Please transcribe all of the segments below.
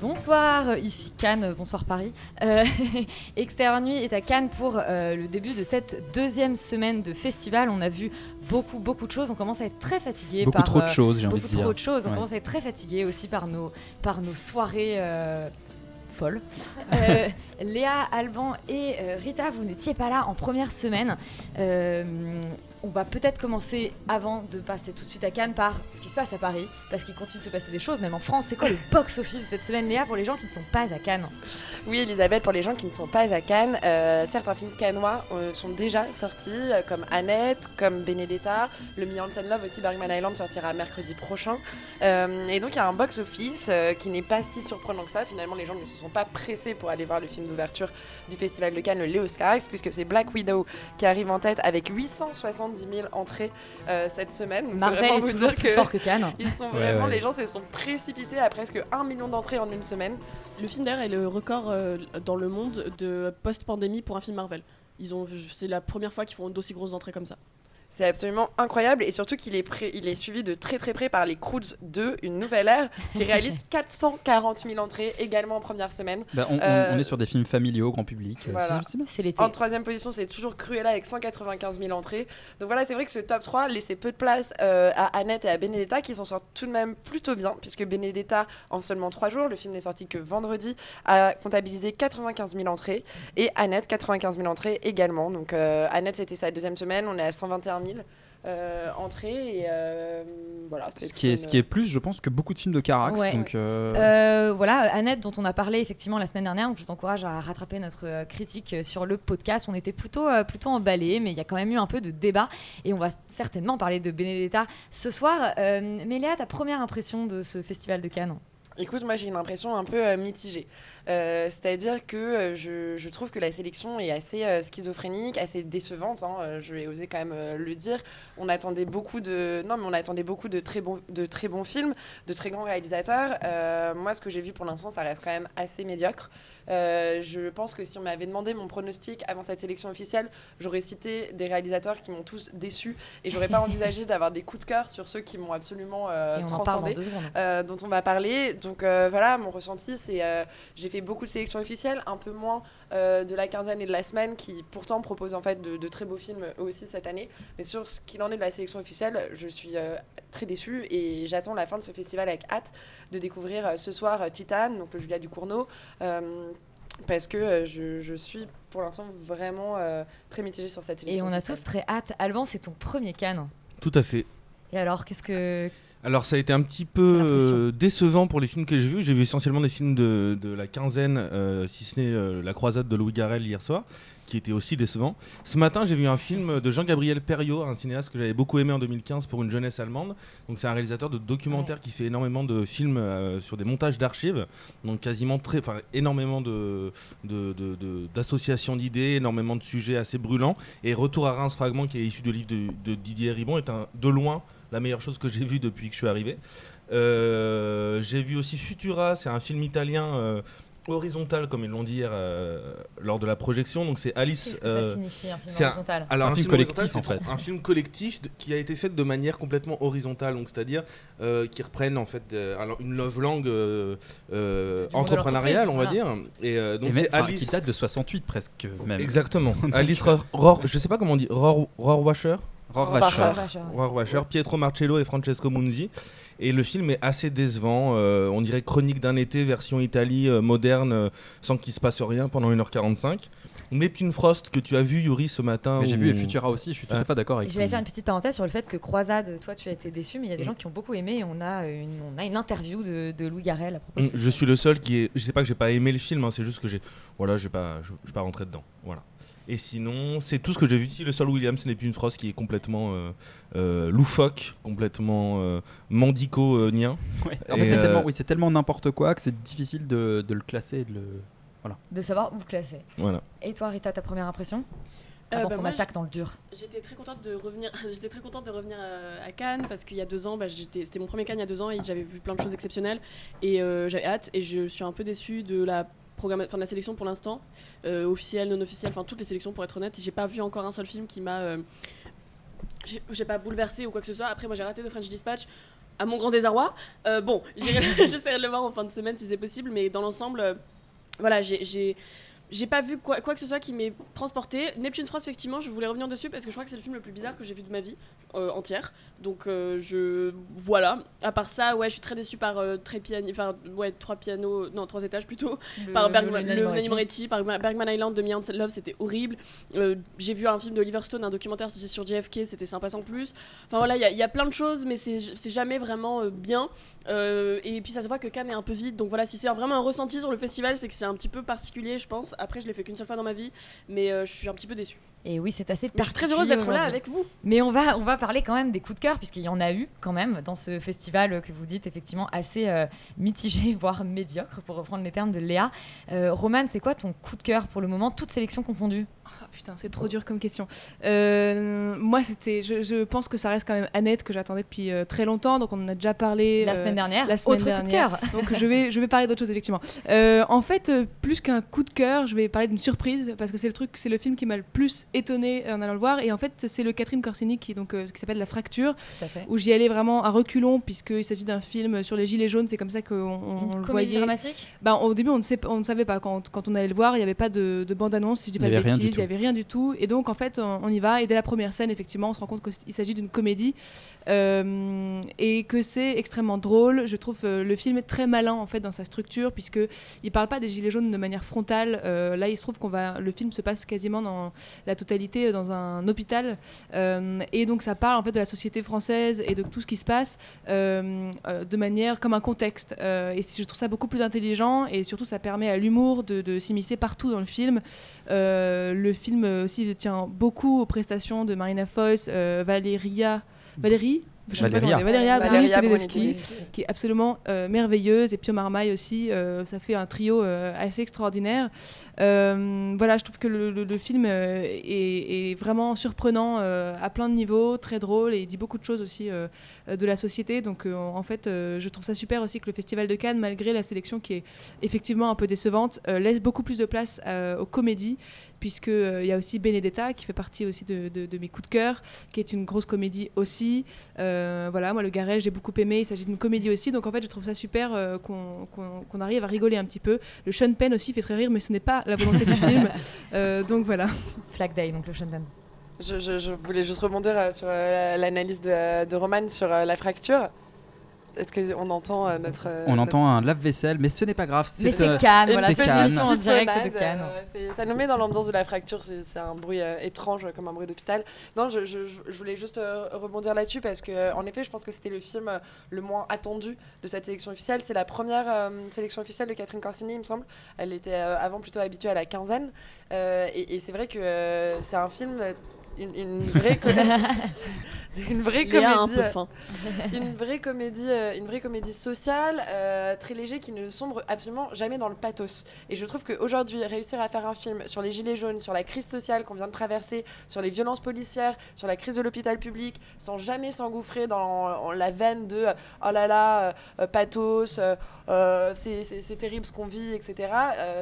Bonsoir, ici Cannes, bonsoir Paris. Euh, Extérieur Nuit est à Cannes pour euh, le début de cette deuxième semaine de festival. On a vu beaucoup, beaucoup de choses. On commence à être très fatigué Beaucoup par trop de euh, choses, j'ai envie beaucoup de dire. trop de choses. On Ouais. commence à être très fatigué aussi par nos, par nos soirées euh, folles. Euh, Léa, Alban et euh, Rita, vous n'étiez pas là en première semaine. Euh, on va peut-être commencer avant de passer tout de suite à Cannes par ce qui se passe à Paris, parce qu'il continue de se passer des choses, même en France. C'est quoi le box-office cette semaine, Léa, pour les gens qui ne sont pas à Cannes Oui, Elisabeth, pour les gens qui ne sont pas à Cannes, euh, certains films cannois euh, sont déjà sortis, euh, comme Annette, comme Benedetta. Le Million Love aussi, Bergman Island, sortira mercredi prochain. Et donc, il y a un box-office qui n'est pas si surprenant que ça. Finalement, les gens ne se sont pas pressés pour aller voir le film d'ouverture du Festival de Cannes, le Léo Scarx, puisque c'est Black Widow qui arrive en tête avec 870 000 entrées euh, cette semaine. Marvel est vous toujours dire plus que fort que Cannes. ils sont Ouais, vraiment, ouais. les gens se sont précipités à presque 1 million d'entrées en une semaine. Le film d'ailleurs est le record euh, dans le monde de post-pandémie pour un film Marvel. Ils ont, c'est la première fois qu'ils font d'aussi grosses entrées comme ça. C'est absolument incroyable et surtout qu'il est, pré- il est suivi de très très près par les Croods 2, une nouvelle ère, qui réalise 440 000 entrées également en première semaine. Bah, on, on- Euh, on est sur des films familiaux, grand public. euh, Voilà. c'est-. En troisième position, c'est toujours Cruella avec 195 000 entrées. Donc voilà, c'est vrai que ce top 3 laissait peu de place euh, à Annette et à Benedetta qui s'en sortent tout de même plutôt bien, puisque Benedetta, en seulement 3 jours, le film n'est sorti que vendredi, a comptabilisé 95 000 entrées et Annette 95 000 entrées également. Donc euh, Annette, c'était sa deuxième semaine, on est à 121 000 euh, entrées et euh, voilà. Ce qui, est, ce qui est plus, je pense, que beaucoup de films de Carax. Ouais. Donc, euh, Euh, voilà, Annette, dont on a parlé effectivement la semaine dernière, donc je t'encourage à rattraper notre euh, critique euh, sur le podcast. On était plutôt, euh, plutôt emballés, mais il y a quand même eu un peu de débat et on va certainement parler de Benedetta ce soir. Euh, mais Léa, ta première impression de ce festival de Cannes? Écoute, moi j'ai une impression un peu euh, mitigée. Euh, C'est-à-dire que euh, je, je trouve que la sélection est assez euh, schizophrénique, assez décevante. hein, je vais oser quand même euh, le dire. On attendait beaucoup de, non mais on attendait beaucoup de très bons, de très bons films, de très grands réalisateurs. Moi, ce que j'ai vu pour l'instant, ça reste quand même assez médiocre. Je pense que si on m'avait demandé mon pronostic avant cette sélection officielle, j'aurais cité des réalisateurs qui m'ont tous déçu et j'aurais pas envisagé d'avoir des coups de cœur sur ceux qui m'ont absolument transcendé dont on va parler. Donc voilà, mon ressenti, c'est j'ai fait beaucoup de sélections officielles, un peu moins euh, de la quinzaine et de la semaine, qui pourtant proposent en fait de, de très beaux films eux aussi cette année. Mais sur ce qu'il en est de la sélection officielle, je suis euh, très déçue et j'attends la fin de ce festival avec hâte de découvrir euh, ce soir euh, Titane, donc le Julia Ducournau. euh, parce que euh, je, je suis pour l'instant vraiment euh, très mitigée sur cette Et sélection. on a officielle. tous très hâte. Alban, c'est ton premier Cannes. Tout à fait. Et alors, qu'est-ce que. Alors ça a été un petit peu euh, décevant pour les films que j'ai vus. J'ai vu essentiellement des films de, de la quinzaine, euh, si ce n'est euh, La Croisade de Louis Garrel hier soir, qui était aussi décevant. Ce matin, j'ai vu un film de Jean-Gabriel Perriot, un cinéaste que j'avais beaucoup aimé en 2015 pour une jeunesse allemande. Donc c'est un réalisateur de documentaires qui fait énormément de films euh, sur des montages d'archives, donc quasiment très, enfin énormément de de- d'associations d'idées, énormément de sujets assez brûlants. Et Retour à Reims Fragment, qui est issu du livre de, de Didier Ribon, est un, de loin la meilleure chose que j'ai vue depuis que je suis arrivé. Euh, j'ai vu aussi Futura, c'est un film italien euh, horizontal, comme ils l'ont dit hier euh, lors de la projection. Donc c'est Alice. Qu'est-ce que ça signifie, un film c'est horizontal alors C'est un film collectif, en c'est fait. Un film collectif de- qui a été fait de manière complètement horizontale, donc c'est-à-dire euh, qui reprennent en fait alors une love langue euh, euh, entrepreneuriale, on va dire. Et euh, donc c'est Alice. qui date de 68 presque même. Exactement. Alice Rohr, Rohr- je sais pas comment on dit, Rohr- Rohrwacher Rohrwacher. Rohrwacher, Pietro Marcello et Francesco Munzi. Et le film est assez décevant. euh, on dirait Chronique d'un été, version Italie euh, moderne, euh, sans qu'il se passe rien pendant 1h45. Neptune Frost, que tu as vu, Yuri, ce matin. J'ai où- vu Futura aussi, je suis tout à fait d'accord avec J'allais faire une petite parenthèse sur le fait que Croisade, toi tu as été déçu, mais il y a des Mm. gens qui ont beaucoup aimé et on a une, on a une interview de, de Louis Garrel à propos de Mm, ce Je film. suis le seul qui est. Je sais pas que j'ai pas aimé le film, hein, c'est juste que j'ai. Voilà, j'ai pas, je, je pas rentré dedans. Voilà. Et sinon, c'est tout ce que j'ai vu ici. Le Sol Williams n'est plus une Frost qui est complètement euh, euh, loufoque, complètement euh, mendico-nien. Ouais. En fait, c'est euh, tellement, oui, c'est tellement n'importe quoi que c'est difficile de, de le classer et de le. Voilà. De savoir où le classer. Voilà. Et toi Rita, ta première impression Euh, bah, moi, attaque dans le dur. J'étais très contente de revenir. J'étais très contente de revenir à, à Cannes parce qu'il y a deux ans, bah, c'était mon premier Cannes il y a deux ans et j'avais vu plein de choses exceptionnelles et euh, j'avais hâte et je suis un peu déçue de la enfin de la sélection pour l'instant, euh, officielle, non officielle, enfin toutes les sélections pour être honnête. J'ai pas vu encore un seul film qui m'a, euh, j'ai pas bouleversé ou quoi que ce soit. Après moi j'ai raté The French Dispatch. À mon grand désarroi. Euh, bon, j'essaierai de le voir en fin de semaine si c'est possible, mais dans l'ensemble, voilà, j'ai- j'ai pas vu quoi, quoi que ce soit qui m'ait transporté. Neptune's Frost, effectivement, je voulais revenir dessus parce que je crois que c'est le film le plus bizarre que j'ai vu de ma vie euh, entière. Donc euh, je voilà. À part ça, ouais, je suis très déçue par euh, très enfin ouais, trois pianos, non trois étages plutôt, Le- par le Bergman, le Moretti. Moretti, par Bergman Island de Me and Love, c'était horrible. Euh, j'ai vu un film de Oliver Stone, un documentaire sur JFK, c'était sympa sans plus. Enfin voilà, il y a- il y, a plein de choses, mais c'est jamais vraiment bien. Et puis ça se voit que Cannes est un peu vide. Donc voilà, si c'est vraiment un ressenti sur le festival, c'est que c'est un petit peu particulier, je pense. Après, je l'ai fait qu'une seule fois dans ma vie, mais euh, je suis un petit peu déçue. Et oui, c'est assez je suis très heureuse d'être là avec vous. Mais on va, on va parler quand même des coups de cœur, puisqu'il y en a eu quand même dans ce festival que vous dites effectivement assez euh, mitigé, voire médiocre, pour reprendre les termes de Léa. Euh, Romane, c'est quoi ton coup de cœur pour le moment, toutes sélections confondues Ah, putain, c'est trop dur comme question. Euh, moi, c'était, je, je pense que ça reste quand même Annette que j'attendais depuis euh, très longtemps, donc on en a déjà parlé La euh, semaine dernière. La semaine Autre coup de cœur. donc je vais, je vais parler d'autre chose effectivement. Euh, en fait, euh, plus qu'un coup de cœur, je vais parler d'une surprise parce que c'est le truc, c'est le film qui m'a le plus étonné en allant le voir, et en fait, c'est le Catherine Corsini qui donc euh, qui s'appelle La Fracture, Tout à fait. où j'y allais vraiment à reculons puisqu'il s'agit d'un film sur les gilets jaunes. C'est comme ça qu'on on, Une le comédie voyait. dramatique? Ben, au début, on ne, sait, on ne savait pas. Quand, quand on allait le voir, il n'y avait pas de, de bande-annonce, si je dis pas de bêtises, il n'y avait rien du tout. Et donc, en fait, on, on y va. Et dès la première scène, effectivement, on se rend compte qu'il s'agit d'une comédie. Euh, et que c'est extrêmement drôle. Je trouve euh, le film est très malin, en fait, dans sa structure, puisqu'il ne parle pas des Gilets jaunes de manière frontale. Euh, là, il se trouve qu'on va... Le film se passe quasiment dans la totalité euh, dans un hôpital. Euh, et donc, ça parle, en fait, de la société française et de tout ce qui se passe de manière comme un contexte. Euh, et je trouve ça beaucoup plus intelligent et surtout ça permet à l'humour de, de s'immiscer partout dans le film. Euh, le film aussi tient beaucoup aux prestations de Marina Foïs, euh, Valéria, Valérie. Je sais pas Valéria. Bruni qui est absolument euh, merveilleuse et Pio Marmaille aussi euh, ça fait un trio euh, assez extraordinaire Euh, voilà je trouve que le, le- le film euh, est, est vraiment surprenant euh, à plein de niveaux très drôle et il dit beaucoup de choses aussi euh, euh, de la société donc euh, en fait euh, je trouve ça super aussi que le festival de Cannes malgré la sélection qui est effectivement un peu décevante euh, laisse beaucoup plus de place euh, aux comédies puisque euh, il y a aussi Benedetta qui fait partie aussi de, de- de mes coups de cœur qui est une grosse comédie aussi euh, voilà, moi le Garel, j'ai beaucoup aimé. Il s'agit d'une comédie aussi, donc en fait, je trouve ça super euh, qu'on qu'on- qu'on arrive à rigoler un petit peu. Le Sean Penn aussi fait très rire, mais ce n'est pas la volonté du film. Euh, donc voilà. Flag Day, donc le Sean Penn. Je, je- je voulais juste rebondir euh, sur euh, l'analyse de, de Roman sur euh, la fracture. Est-ce qu'on entend euh, notre. euh, On notre- entend un lave-vaisselle, mais ce n'est pas grave. Mais c'est euh, Cannes, Une voilà, c'est Cannes. émission en direct de Cannes. euh, c'est- ça nous met dans l'ambiance de la fracture, c'est c'est un bruit euh, étrange comme un bruit d'hôpital. Non, je, je- je- je voulais juste euh, rebondir là-dessus parce que, euh, en effet, je pense que c'était le film euh, le moins attendu de cette sélection officielle. C'est la première euh, sélection officielle de Catherine Corsini, il me semble. Elle était euh, avant plutôt habituée à la quinzaine. Euh, et et c'est vrai que euh, c'est un film. euh, Une, une vraie, une un comédie, une vraie comédie, une vraie comédie sociale, euh, très léger, qui ne sombre absolument jamais dans le pathos. Et je trouve qu'aujourd'hui, réussir à faire un film sur les gilets jaunes, sur la crise sociale qu'on vient de traverser, sur les violences policières, sur la crise de l'hôpital public, sans jamais s'engouffrer dans la veine de oh là là, euh, euh, pathos, euh, c'est- terrible ce qu'on vit, etc.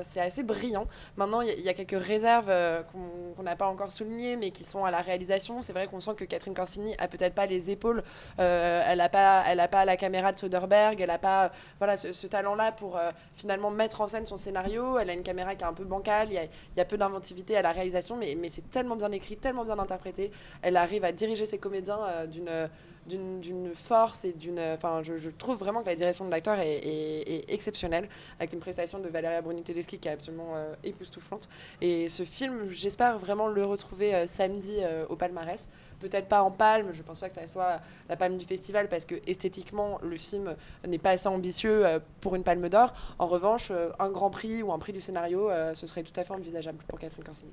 c'est assez brillant. Maintenant, il y, a- il y a quelques réserves qu'on qu'on n'a pas encore soulignées, mais qui sont à la réalisation. C'est vrai qu'on sent que Catherine Corsini a peut-être pas les épaules, euh, elle n'a pas, elle a pas la caméra de Soderbergh, elle n'a pas euh, voilà, ce, talent-là pour euh, finalement mettre en scène son scénario. Elle a une caméra qui est un peu bancale, il y a, y a peu d'inventivité à la réalisation, mais, mais c'est tellement bien écrit, tellement bien interprété. Elle arrive à diriger ses comédiens d'une d'une force et d'une. Enfin, je, trouve vraiment que la direction de l'acteur est, exceptionnelle, avec une prestation de Valeria Bruni-Tedeschi qui est absolument euh, époustouflante. Et ce film, j'espère vraiment le retrouver euh, samedi euh, au palmarès. Peut-être pas en palme, je pense pas que ça soit la palme du festival parce que esthétiquement le film n'est pas assez ambitieux euh, pour une palme d'or. En revanche, euh, un grand prix ou un prix du scénario, euh, ce serait tout à fait envisageable pour Catherine Corsini.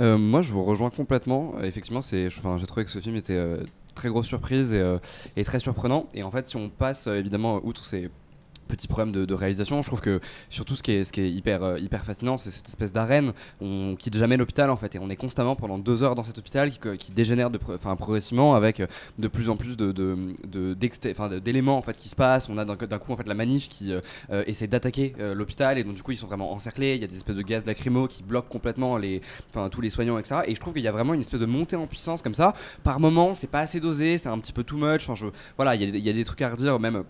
Euh, moi, je vous rejoins complètement. Euh, effectivement, j'ai trouvé que ce film était euh, très grosse surprise et, euh, et très surprenant. Et en fait, si on passe euh, évidemment outre ces petits problèmes de, réalisation, je trouve que surtout ce qui est, euh, hyper fascinant, c'est cette espèce d'arène. On quitte jamais l'hôpital en fait, et on est constamment pendant deux heures dans cet hôpital qui, dégénère progressivement avec euh, de plus en plus d'éléments en fait qui se passent. On a d'un, coup en fait la manif qui euh, essaie d'attaquer l'hôpital et donc du coup ils sont vraiment encerclés. Il y a des espèces de gaz lacrymo qui bloquent complètement tous les soignants etc. Et je trouve qu'il y a vraiment une espèce de montée en puissance comme ça. Par moment, c'est pas assez dosé, c'est un petit peu too much. Voilà, il y, a il y a des trucs à redire même.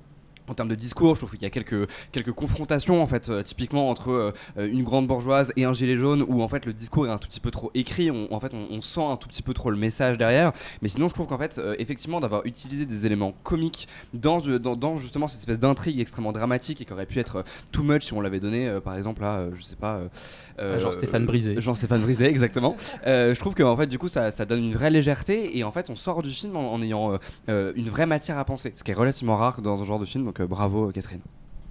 En termes de discours, je trouve qu'il y a quelques, quelques confrontations en fait, euh, typiquement entre euh, une grande bourgeoise et un gilet jaune, où en fait le discours est un tout petit peu trop écrit, on, en fait on, on sent un tout petit peu trop le message derrière. Mais sinon, je trouve qu'en fait, euh, effectivement, d'avoir utilisé des éléments comiques dans, dans, dans justement cette espèce d'intrigue extrêmement dramatique et qui aurait pu être too much si on l'avait donné, par exemple à, je sais pas, euh, Ah, Brisé. Jean-Stéphane Brisé, exactement. Je trouve que en fait, du coup, ça, ça donne une vraie légèreté et en fait, on sort du film en, en ayant une vraie matière à penser, ce qui est relativement rare dans ce genre de film. Donc, euh, bravo, Catherine.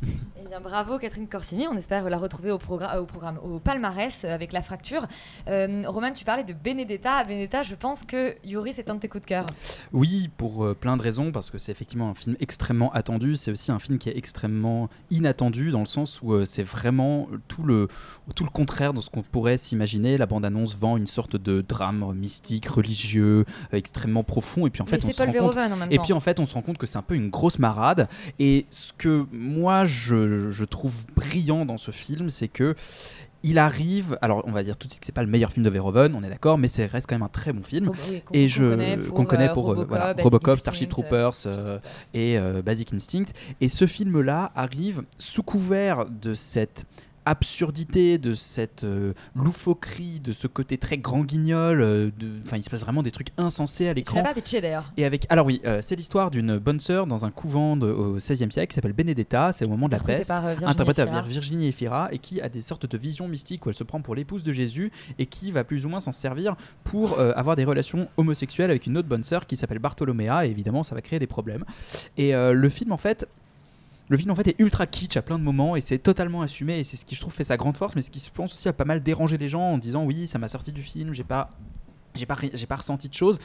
Eh bien, bravo Catherine Corsini. On espère la retrouver au, progra- au programme, au palmarès euh, avec la fracture. Euh, Roman, tu parlais de Benedetta. Benedetta, je pense que Yuri, c'est un de tes coups de cœur. Oui, pour euh, plein de raisons, parce que c'est effectivement un film extrêmement attendu. C'est aussi un film qui est extrêmement inattendu, dans le sens où euh, c'est vraiment tout le, tout le contraire de ce qu'on pourrait s'imaginer. La bande-annonce vend une sorte de drame mystique, religieux, extrêmement profond. Et puis en Mais fait, on se rend compte. Et puis en fait, on se rend compte que c'est un peu une grosse marade. Et ce que moi, je, je trouve brillant dans ce film, c'est que il arrive, alors on va dire tout de suite que c'est pas le meilleur film de Verhoeven, on est d'accord, mais c'est reste quand même un très bon film. Oui, et je connaît pour, qu'on connaît euh, pour euh, Robocop, voilà, Basic Robocop, Instinct, Starship euh, Troopers euh, et euh, Basic Instinct. Et ce film-là arrive sous couvert de cette absurdité, de cette euh, loufoquerie, de ce côté très grand guignol. euh, Enfin, il se passe vraiment des trucs insensés à l'écran. pas pitché d'ailleurs. Et avec, alors oui, euh, c'est l'histoire d'une bonne sœur dans un couvent de- au XVIe siècle qui s'appelle Benedetta. C'est au moment de la peste, interprétée par Virginie Efira et qui a des sortes de visions mystiques où elle se prend pour l'épouse de Jésus et qui va plus ou moins s'en servir pour avoir des relations homosexuelles avec une autre bonne sœur qui s'appelle Bartholoméa. Et évidemment, ça va créer des problèmes. Et le film, en fait. Le film en fait est ultra kitsch à plein de moments et c'est totalement assumé et c'est ce qui je trouve fait sa grande force mais ce qui se pense aussi à pas mal déranger les gens en disant oui ça m'a sorti du film j'ai pas j'ai pas, j'ai pas ressenti de choses.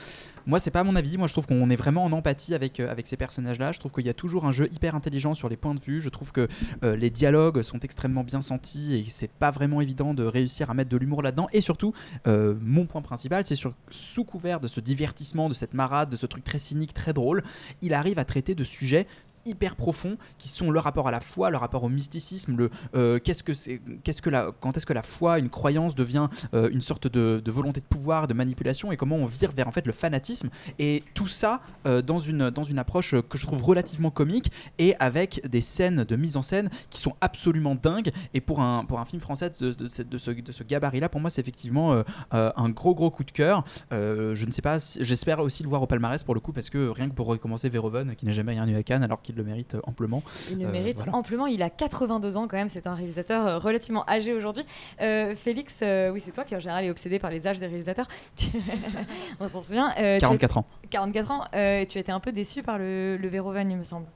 Moi, c'est pas mon avis. Moi, je trouve qu'on est vraiment en empathie avec, euh, avec ces personnages-là. Je trouve qu'il y a toujours un jeu hyper intelligent sur les points de vue. Je trouve que euh, les dialogues sont extrêmement bien sentis et c'est pas vraiment évident de réussir à mettre de l'humour là-dedans. Et surtout, euh, mon point principal, c'est sur sous couvert de ce divertissement, de cette marade, de ce truc très cynique, très drôle, il arrive à traiter de sujets hyper profonds qui sont le rapport à la foi, le rapport au mysticisme, le euh, qu'est-ce que c'est, qu'est-ce que la, quand est-ce que la foi, une croyance devient euh, une sorte de, volonté de pouvoir, de manipulation et comment on vire vers en fait le fanatisme et tout ça euh, dans une dans une approche que je trouve relativement comique et avec des scènes de mise en scène qui sont absolument dingues et pour un pour un film français de, de de ce, de ce gabarit-là, pour moi c'est effectivement un gros gros coup de cœur. Je ne sais pas, j'espère aussi le voir au palmarès pour le coup parce que rien que pour recommencer Verhoeven qui n'a jamais rien eu à Cannes alors qu'il le mérite amplement. Il le Euh, mérite voilà. amplement. Il a 82 ans quand même. C'est un réalisateur euh, relativement âgé aujourd'hui. Euh, Félix, euh, oui, c'est toi qui en général est obsédé par les âges des réalisateurs. On s'en souvient. Euh, tu 44 as- ans. 44 ans. euh, et tu étais un peu déçu par le, le Verhoeven, il me semble.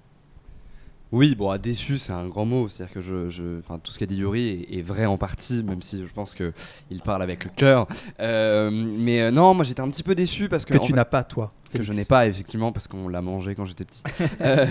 Oui, bon, à déçu, c'est un grand mot. C'est-à-dire que je, je- enfin, tout ce qu'a dit Yuri est, est vrai en partie, même si je pense que il parle avec le cœur. Euh, mais euh, non, moi j'étais un petit peu déçu parce que. Que tu n'as pas, toi, Que je n'ai pas, effectivement, parce qu'on l'a mangé quand j'étais petit. Euh,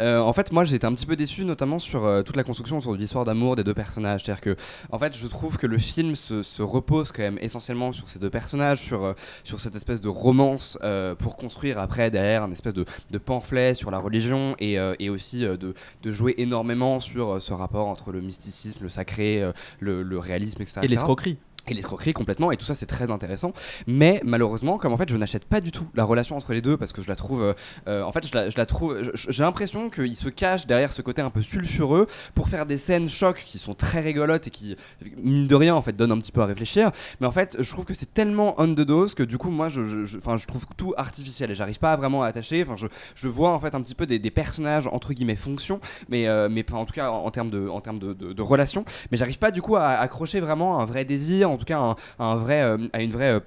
euh, en fait, moi j'étais un petit peu déçu, notamment sur euh, toute la construction autour de l'histoire d'amour des deux personnages. C'est-à-dire que, en fait, je trouve que le film se, se repose quand même essentiellement sur ces deux personnages, sur, sur cette espèce de romance pour construire après derrière un espèce de, de pamphlet sur la religion et, et aussi de, de jouer énormément sur ce rapport entre le mysticisme, le sacré, le, le réalisme, etc. Et l'escroquerie. Et l'escroquerie complètement et tout ça c'est très intéressant. Mais malheureusement comme en fait je n'achète pas du tout la relation entre les deux parce que je la trouve euh, euh, en fait je la, je la trouve j'ai l'impression qu'il se cache derrière ce côté un peu sulfureux pour faire des scènes chocs qui sont très rigolotes et qui mine de rien en fait donnent un petit peu à réfléchir. Mais en fait je trouve que c'est tellement on the dose que du coup moi je, je, je- trouve tout artificiel et j'arrive pas vraiment à attacher. Enfin je, je vois en fait un petit peu des, des personnages entre guillemets fonctions mais euh, mais en tout cas en, termes de en de, de, de relations. Mais j'arrive pas du coup à accrocher vraiment un vrai désir en tout cas un, vrai euh, à une vraie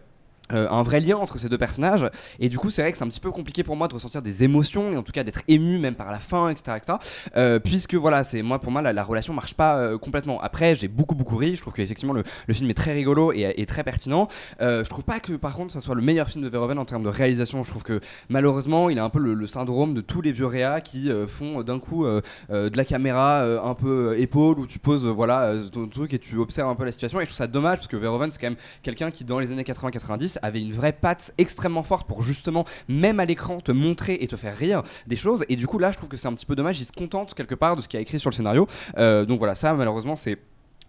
euh, un vrai lien entre ces deux personnages. Et du coup c'est vrai que c'est un petit peu compliqué pour moi de ressentir des émotions et en tout cas d'être ému même par la fin etc etc Euh, puisque voilà c'est moi pour moi la, la relation marche pas euh, complètement. Après j'ai beaucoup beaucoup ri. Je trouve qu'effectivement le, le film est très rigolo et, et très pertinent. Je trouve pas que par contre ça soit le meilleur film de Verhoeven en termes de réalisation. Je trouve que malheureusement il a un peu le, syndrome de tous les vieux réas qui font d'un coup de la caméra un peu épaule où tu poses voilà ton truc et tu observes un peu la situation. Et je trouve ça dommage parce que Verhoeven c'est quand même quelqu'un qui dans les années 80-90 avait une vraie patte extrêmement forte pour justement même à l'écran te montrer et te faire rire des choses. Et du coup là je trouve que c'est un petit peu dommage. Il se contente quelque part de ce qu'il a écrit sur le scénario. Euh, donc voilà ça malheureusement c'est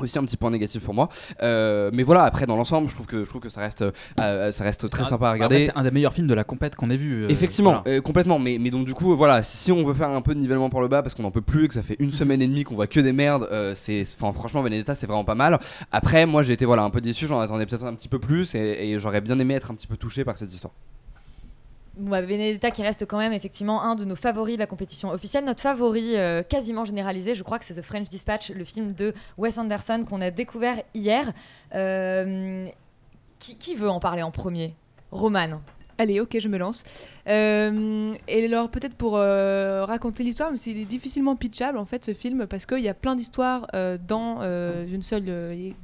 aussi un petit point négatif pour moi Euh, mais voilà après dans l'ensemble je trouve que je trouve que ça reste euh, ça reste très sympa à après, regarder C'est un des meilleurs films de la compète qu'on ait vu. euh, Effectivement, voilà. complètement. Mais, mais donc du coup, voilà, si, on veut faire un peu de nivellement par le bas parce qu'on n'en peut plus et que ça fait une semaine et demie qu'on voit que des merdes, c'est, enfin, franchement, Benedetta, c'est vraiment pas mal. Après, moi, j'ai été voilà un peu déçu. J'en attendais peut-être un petit peu plus et, et j'aurais bien aimé être un petit peu touché par cette histoire. Bah, Benedetta qui reste quand même effectivement un de nos favoris de la compétition officielle. Notre favori euh, quasiment généralisé, je crois que c'est The French Dispatch, le film de Wes Anderson qu'on a découvert hier. Euh, qui, qui veut en parler en premier? Roman. Allez, ok, je me lance. Euh, et alors, peut-être pour euh, raconter l'histoire, mais c'est il est difficilement pitchable en fait ce film parce qu'il y a plein d'histoires euh, dans euh, une seule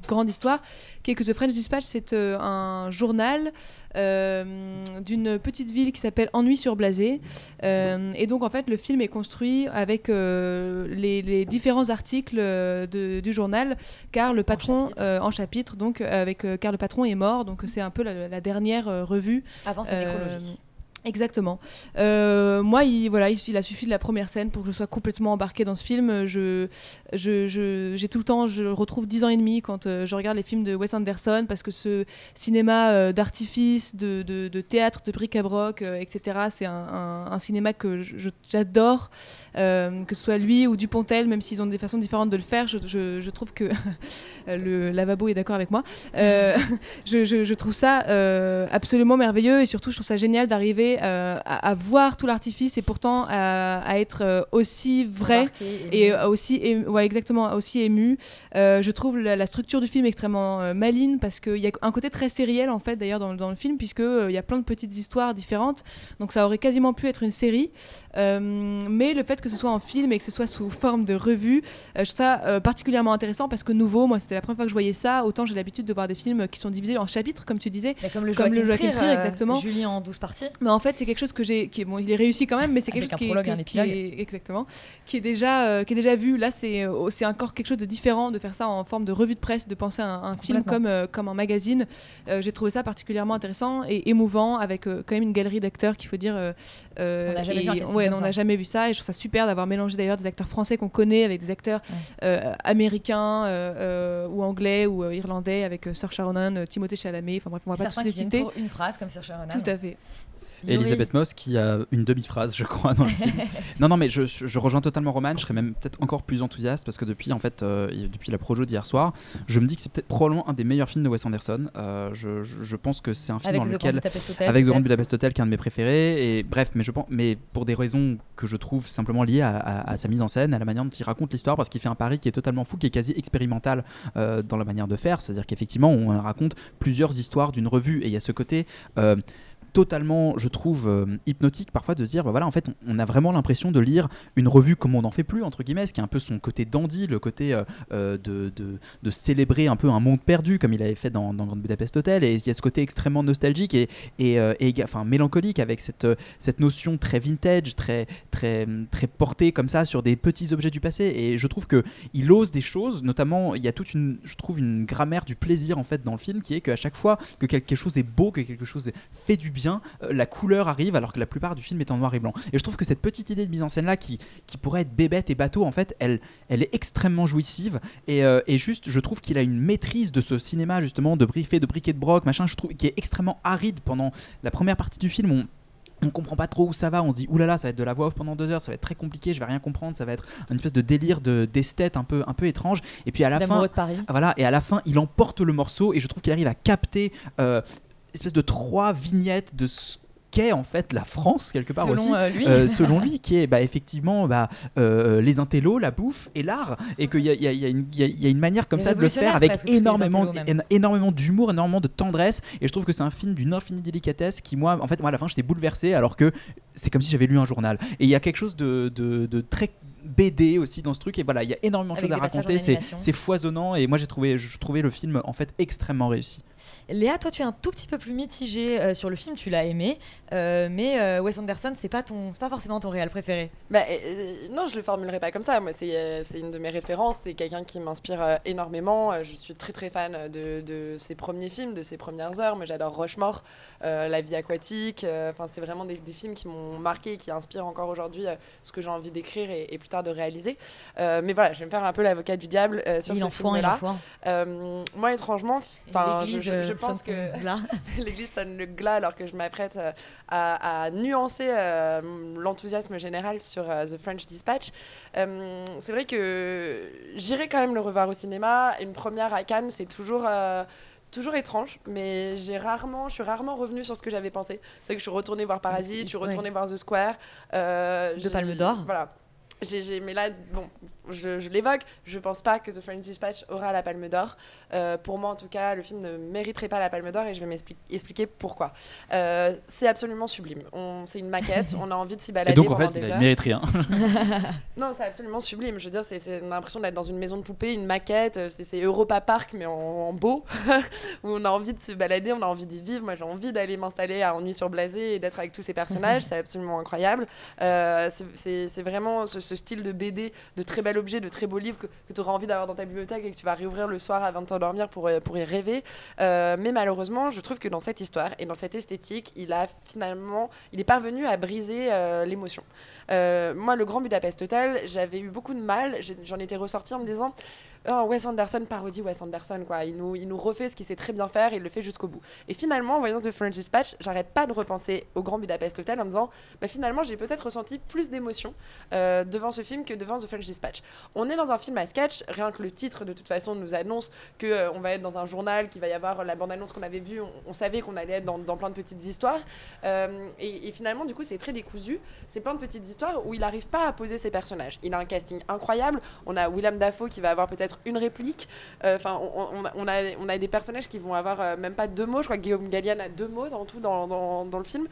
grande histoire, qui est que The French Dispatch, c'est un journal d'une petite ville qui s'appelle Ennui-sur-Blasé. Euh, et donc, en fait, le film est construit avec les, les différents articles de- du journal, car le patron en chapitre, donc avec car le patron est mort, donc c'est un peu la, la dernière revue. Avant nécrologie. Exactement. Euh, moi, il, voilà, il, a suffi de la première scène pour que je sois complètement embarquée dans ce film. Je, je, je- j'ai tout le temps, je retrouve dix ans et demi quand euh, je regarde les films de Wes Anderson parce que ce cinéma euh, d'artifice, de, de- théâtre, de bric-à-broc, etc., c'est un, cinéma que je- je- j'adore. Que ce soit lui ou Dupontel, même s'ils ont des façons différentes de le faire, je, je- je trouve que le lavabo est d'accord avec moi. Je, je- je trouve ça absolument merveilleux et surtout je trouve ça génial d'arriver euh, à, à voir tout l'artifice et pourtant à, à être euh, aussi vrai Embarqué, et euh, aussi ému- ouais exactement aussi ému. Euh, je trouve la, la structure du film extrêmement euh, maligne parce qu'il y a un côté très sériel en fait d'ailleurs dans, dans le film puisque euh, il y a plein de petites histoires différentes. Donc ça aurait quasiment pu être une série. Euh, mais le fait que ce soit en film et que ce soit sous forme de revue euh, je trouve ça euh, particulièrement intéressant parce que nouveau moi c'était la première fois que je voyais ça. Autant j'ai l'habitude de voir des films qui sont divisés en chapitres comme tu disais. Comme le comme Joachim, Joachim Trier, Trier, euh, exactement. Julie en 12 parties. mais en fait, c'est quelque chose que j'ai. Qui est, bon, il est réussi quand même, mais c'est quelque Avec chose un qui, est- prologue et un que- qui épilogue. est exactement, qui est déjà, euh, qui est déjà vu. Là, c'est, euh, c'est encore quelque chose de différent de faire ça en forme de revue de presse, de penser à un, un film comme euh, comme un magazine. Euh, j'ai trouvé ça particulièrement intéressant et émouvant, avec quand même une galerie d'acteurs qu'il faut dire. On n'a jamais vu un ouais, on jamais vu ça, et je trouve ça super d'avoir mélangé d'ailleurs des acteurs français qu'on connaît avec des acteurs américains ou anglais ou irlandais, avec euh, Saoirse Ronan, euh, Timothée Chalamet. Enfin bref, on va pas tous les citer. pour une phrase comme Saoirse Ronan. Tout à fait. Et Elisabeth Moss qui a une demi-phrase, je crois, dans le film. non, non, mais je, rejoins totalement Roman. Je serais même peut-être encore plus enthousiaste parce que depuis, en fait, euh, depuis la projo d'hier soir, je me dis que c'est peut-être probablement un des meilleurs films de Wes Anderson. Euh, je, je- je pense que c'est un film Avec dans The lequel, Hotel, avec The Grand. Budapest Hotel, qui est un de mes préférés. Et bref, mais je pense, mais pour des raisons que je trouve simplement liées à, à- à sa mise en scène, à la manière dont il raconte l'histoire, parce qu'il fait un pari qui est totalement fou, qui est quasi expérimental euh, dans la manière de faire. C'est-à-dire qu'effectivement, on raconte plusieurs histoires d'une revue, et il y a ce côté. Totalement, je trouve, euh, hypnotique parfois de se dire, bah voilà, en fait, on, a vraiment l'impression de lire une revue comme on n'en fait plus, entre guillemets, ce qui est un peu son côté dandy, le côté euh, euh, de, de, de célébrer un peu un monde perdu, comme il avait fait dans, dans Budapest Hotel, et il y a ce côté extrêmement nostalgique et, et, et enfin, mélancolique avec cette, cette notion très vintage, très, très, très portée comme ça sur des petits objets du passé, et je trouve que il ose des choses, notamment, il y a toute une, je trouve, une grammaire du plaisir, en fait, dans le film, qui est qu'à chaque fois que quelque chose est beau, que quelque chose fait du bien, bien euh, la couleur arrive alors que la plupart du film est en noir et blanc. Et je trouve que cette petite idée de mise en scène là qui, qui pourrait être bébête et bateau, en fait, elle, elle est extrêmement jouissive. Et, euh, et juste, je trouve qu'il a une maîtrise de ce cinéma justement de briefé de briquet de broc, machin, je trouve qui est extrêmement aride pendant la première partie du film. On, on comprend pas trop où ça va, on se dit oulala, ça va être de la voix off pendant deux heures, ça va être très compliqué, je vais rien comprendre, ça va être une espèce de délire de d'esthète un peu un peu étrange. Et puis à la fin, D'amoureux de Paris. voilà, et à la fin, il emporte le morceau et je trouve qu'il arrive à capter euh, espèce de trois vignettes de ce qu'est en fait la France quelque part Selon, aussi. euh, lui. Euh, selon lui qui est bah, effectivement bah, euh, les intellos la bouffe et l'art. Et qu'il y y y y a- une manière comme Les ça de le faire avec énormément énormément d'humour énormément de tendresse. Et je trouve que c'est un film d'une infinie délicatesse qui moi en fait moi à la fin j'étais bouleversé alors que c'est comme si j'avais lu un journal. Et il y a quelque chose de, de- de très BD aussi dans ce truc. Et voilà il y a énormément de choses à raconter. C'est foisonnant. Et moi j'ai trouvé je trouvais le film en fait extrêmement réussi Léa, toi, tu es un tout petit peu plus mitigée euh, sur le film, tu l'as aimé, euh, mais euh, Wes Anderson, c'est pas ton, pas forcément ton réal préféré. Bah, non, je le formulerai pas comme ça. Moi, c'est une de mes références. C'est quelqu'un qui m'inspire énormément. Je suis très très fan de, de ses premiers films, de ses premières heures. Moi, j'adore Rochemort, La vie aquatique. Enfin, c'est vraiment des, des films qui m'ont marqué, et qui inspirent encore aujourd'hui ce que j'ai envie d'écrire et, et plus tard de réaliser. Mais voilà, je vais me faire un peu l'avocat du diable sur Il ce film-là. moi, étrangement, enfin, je, l'église, je- je euh, pense que l'église sonne le glas alors que je m'apprête euh, à, à nuancer euh, l'enthousiasme général sur euh, The French Dispatch. C'est vrai que j'irai quand même le revoir au cinéma. Une première à Cannes, c'est toujours. Toujours étrange, mais j'ai rarement, je suis rarement revenue sur ce que j'avais pensé. C'est que je suis retournée voir Parasite, je suis Ouais. retournée voir The Square. euh, De Palme d'Or. Voilà. J'ai, mais là, bon, je, je l'évoque, je pense pas que The French Dispatch aura la Palme d'Or. Euh, pour moi, en tout cas, le film ne mériterait pas la Palme d'Or et je vais m'expliquer pourquoi. Euh, c'est absolument sublime. On, c'est une maquette, on a envie de s'y balader. et donc en fait il heures. mérite rien Non, c'est absolument sublime. Je veux dire, c'est, c'est- on a l'impression d'être dans une maison de poupée, une maquette. euh, C'est, c'est Europa Park, mais en, en beau, où on a envie de se balader, on a envie d'y vivre. Moi, j'ai envie d'aller m'installer à Ennui sur Blasé et d'être avec tous ces personnages. c'est absolument incroyable. Euh, c'est, c'est- c'est vraiment ce, ce style de BD, de très bel objet, de très beau livre que, tu auras envie d'avoir dans ta bibliothèque et que tu vas réouvrir le soir avant de t'endormir pour, euh, pour y rêver. Euh, mais malheureusement, je trouve que dans cette histoire et dans cette esthétique, il a finalement, il est parvenu à briser euh, l'émotion. Moi, le Grand Budapest Hotel, j'avais eu beaucoup de mal. J'en étais ressortie en me disant. Oh, Wes Anderson parodie Wes Anderson, quoi. Il nous, il nous refait ce qu'il sait très bien faire et il le fait jusqu'au bout. Et finalement, en voyant The French Dispatch, j'arrête pas de repenser au Grand Budapest Hotel en me disant, bah, finalement, j'ai peut-être ressenti plus d'émotion euh, devant ce film que devant The French Dispatch. On est dans un film à sketch, rien que le titre, de toute façon, nous annonce que euh, on va être dans un journal, qu'il va y avoir la bande-annonce qu'on avait vue, on, savait qu'on allait être dans, plein de petites histoires. Euh, et, et finalement, du coup, c'est très décousu. C'est plein de petites histoires où il n'arrive pas à poser ses personnages. Il a un casting incroyable. On a Willem Dafoe qui va avoir peut-être une réplique. Euh, Enfin, on, a- des personnages qui vont avoir euh, même pas deux mots. Je crois que Guillaume Gallienne a deux mots dans tout dans, le film.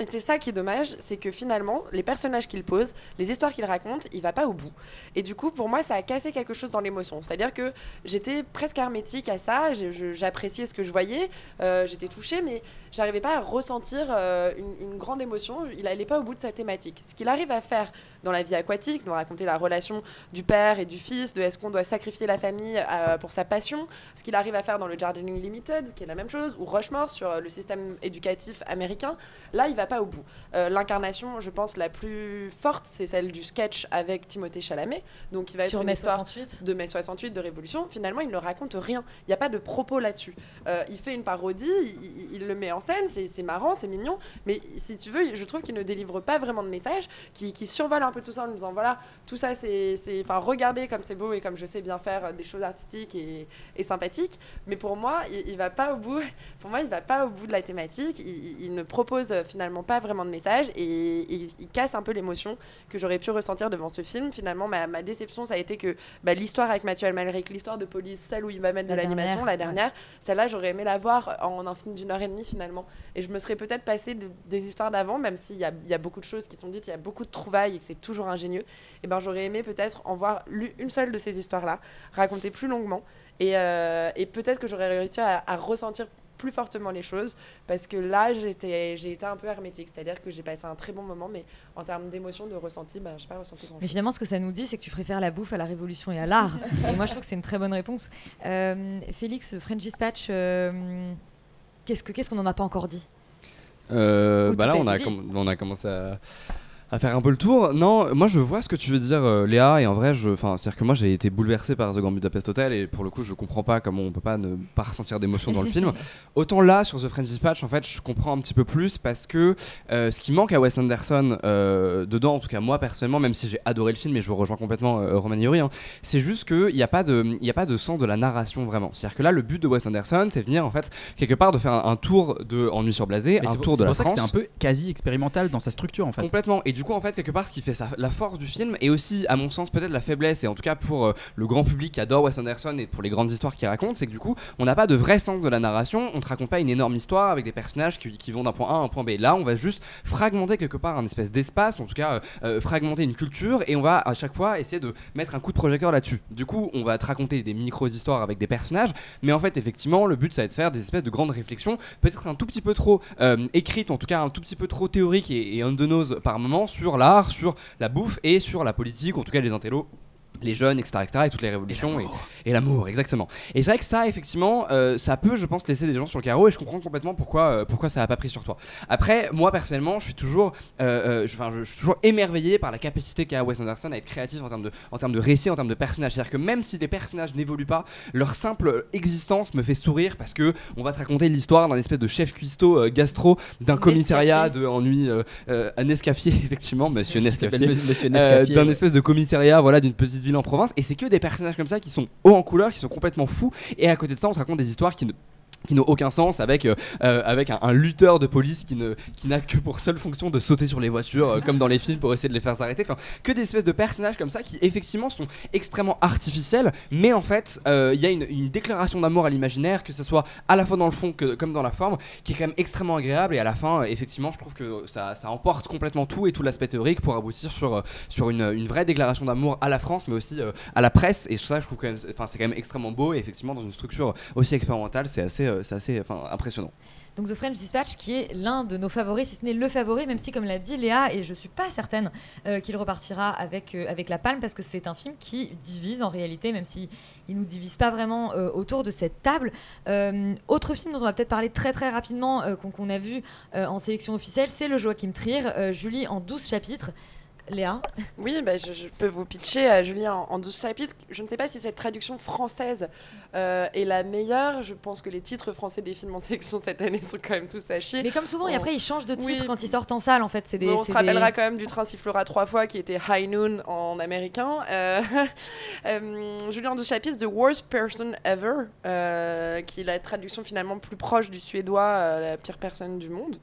Et c'est ça qui est dommage, c'est que finalement, les personnages qu'il pose, les histoires qu'il raconte, il va pas au bout. Et du coup, pour moi, ça a cassé quelque chose dans l'émotion. C'est-à-dire que j'étais presque hermétique à ça, j'appréciais ce que je voyais, euh, j'étais touchée, mais j'arrivais pas à ressentir une, une grande émotion. Il n'allait pas au bout de sa thématique. Ce qu'il arrive à faire dans la vie aquatique, nous raconter la relation du père et du fils, de est-ce qu'on doit sacrifier la famille euh, pour sa passion, ce qu'il arrive à faire dans le Gardening Limited, qui est la même chose, ou Rushmore sur euh, le système éducatif américain, là, il va pas au bout. Euh, L'incarnation, je pense, la plus forte, c'est celle du sketch avec Timothée Chalamet, donc il va Sur être une mai histoire 68. de mai 68 de Révolution. Finalement, il ne raconte rien. Il n'y a pas de propos là-dessus. Euh, il fait une parodie, il, le met en scène, c'est c'est marrant, c'est mignon, mais si tu veux, je trouve qu'il ne délivre pas vraiment de message, qui, qui survole un peu tout ça en nous disant voilà, tout ça, c'est. Enfin, regardez comme c'est beau et comme je sais bien faire euh, des choses artistiques et, et sympathiques. Mais pour moi, il, il va pas au bout. Pour moi, il va pas au bout de la thématique. Il, ne propose euh, finalement pas vraiment de message et, il casse un peu l'émotion que j'aurais pu ressentir devant ce film. Finalement, ma, ma déception, ça a été que bah, l'histoire avec Mathieu Almalric, l'histoire de police, celle où il va mettre de La l'animation, dernière, la ouais. dernière, celle-là, j'aurais aimé la voir en un film d'une heure et demie finalement. Et je me serais peut-être passé de- des histoires d'avant, même s'il y a, y a beaucoup de choses qui sont dites, il y a beaucoup de trouvailles et que c'est toujours ingénieux. Et ben j'aurais aimé peut-être en voir lu- une seule de ces histoires-là, racontée plus longuement. Et, euh, et peut-être que j'aurais réussi à, à ressentir plus fortement les choses parce que là j'étais j'ai été un peu hermétique c'est à dire que j'ai passé un très bon moment mais en termes d'émotion de ressenti ben j'ai pas ressenti grand Mais finalement, ce que ça nous dit, c'est que tu préfères la bouffe à la révolution et à l'art. et moi, je trouve que c'est une très bonne réponse. Euh, Félix, French Dispatch, euh, qu'est-ce que- qu'est-ce qu'on n'en a pas encore dit? Euh, bah là, a, on a commencé à, à faire un peu le tour. Non, moi je vois ce que tu veux dire, euh, Léa, et en vrai, je, enfin, c'est-à-dire que moi j'ai été bouleversé par The Grand Budapest Hotel, et pour le coup, je comprends pas comment on peut pas ne pas ressentir d'émotion dans le film. Autant là, sur The French Dispatch, en fait, je comprends un petit peu plus parce que euh, ce qui manque à Wes Anderson euh, dedans, en tout cas moi personnellement, même si j'ai adoré le film, et je vous rejoins complètement Roman Yuri, hein, c'est juste qu'il n'y a, pas de- y a pas de sens de la narration vraiment. C'est-à-dire que là, le but de Wes Anderson, c'est venir en fait quelque part de faire un, un tour de Ennui sur Blasé, un c'est tour c'est de la pour ça que c'est un peu quasi expérimental dans sa structure en fait. Complètement. Et du coup, en fait, quelque part, ce qui fait la force du film, et aussi, à mon sens, peut-être la faiblesse, et en tout cas pour euh, le grand public qui adore Wes Anderson et pour les grandes histoires qu'il raconte, c'est que du coup, on n'a pas de vrai sens de la narration, on te raconte pas une énorme histoire avec des personnages qui, vont d'un point A à un point B. Là, on va juste fragmenter quelque part un espèce d'espace, en tout cas, euh, euh, fragmenter une culture, et on va à chaque fois essayer de mettre un coup de projecteur là-dessus. Du coup, on va te raconter des micro-histoires avec des personnages, mais en fait, effectivement, le but, ça va être de faire des espèces de grandes réflexions, peut-être un tout petit peu trop écrites, en tout cas un tout petit peu trop théoriques et, et on the nose par moment sur l'art, sur la bouffe et sur la politique, en tout cas les intellos les jeunes, etc., etc., et toutes les révolutions, et, et l'amour, exactement. Et c'est vrai que ça, effectivement, euh, ça peut, je pense, laisser des gens sur le carreau, et je comprends complètement pourquoi, euh, pourquoi ça a pas pris sur toi. Après, moi, personnellement, je suis toujours, euh, euh, je, enfin, je, je suis toujours émerveillé par la capacité qu'a Wes Anderson à être créatif en termes de, en termes de récit, en termes de personnages. C'est-à-dire que même si les personnages n'évoluent pas, leur simple existence me fait sourire parce que on va te raconter l'histoire d'un espèce de chef cuistot euh, gastro d'un commissariat de ennui, euh, euh, un effectivement, monsieur euh, Nescaffier, d'un espèce de commissariat, voilà, d'une petite en province, et c'est que des personnages comme ça qui sont hauts en couleur, qui sont complètement fous, et à côté de ça, on te raconte des histoires qui ne qui n'ont aucun sens avec, euh, euh, avec un, lutteur de police qui ne qui n'a que pour seule fonction de sauter sur les voitures euh, comme dans les films pour essayer de les faire s'arrêter. Enfin que des espèces de personnages comme ça qui effectivement sont extrêmement artificiels mais en fait il y a une, déclaration d'amour à l'imaginaire que ce soit à la fois dans le fond que, comme dans la forme qui est quand même extrêmement agréable et à la fin effectivement je trouve que ça, ça emporte complètement tout et tout l'aspect théorique pour aboutir sur, sur une, une vraie déclaration d'amour à la France mais aussi à la presse et ça je trouve que enfin, c'est quand même extrêmement beau et effectivement dans une structure aussi expérimentale c'est assez, euh, c'est assez impressionnant Donc The French Dispatch, qui est l'un de nos favoris, si ce n'est le favori, même si, comme l'a dit Léa, et je suis pas certaine euh, qu'il repartira avec, euh, avec La Palme, parce que c'est un film qui divise en réalité, même si il nous divise pas vraiment autour de cette table. Autre film dont on va peut-être parler très très rapidement, qu'on qu'on a vu en sélection officielle, c'est le Joachim Trier, Julie en 12 chapitres. Léa Oui, bah, je, je peux vous pitcher à Julie en, en 12 chapitres. Je ne sais pas si cette traduction française euh, est la meilleure. Je pense que les titres français des films en sélection cette année sont quand même tous à chier. Mais comme souvent, et On- après, ils changent de titre Oui. quand ils sortent en salle, en fait. C'est des, Bon, on se rappellera des- quand même du train sifflera trois fois qui était High Noon en américain. Euh, euh, Julien de chapitres, The Worst Person Ever, euh, qui est la traduction finalement plus proche du suédois, euh, la pire personne du monde.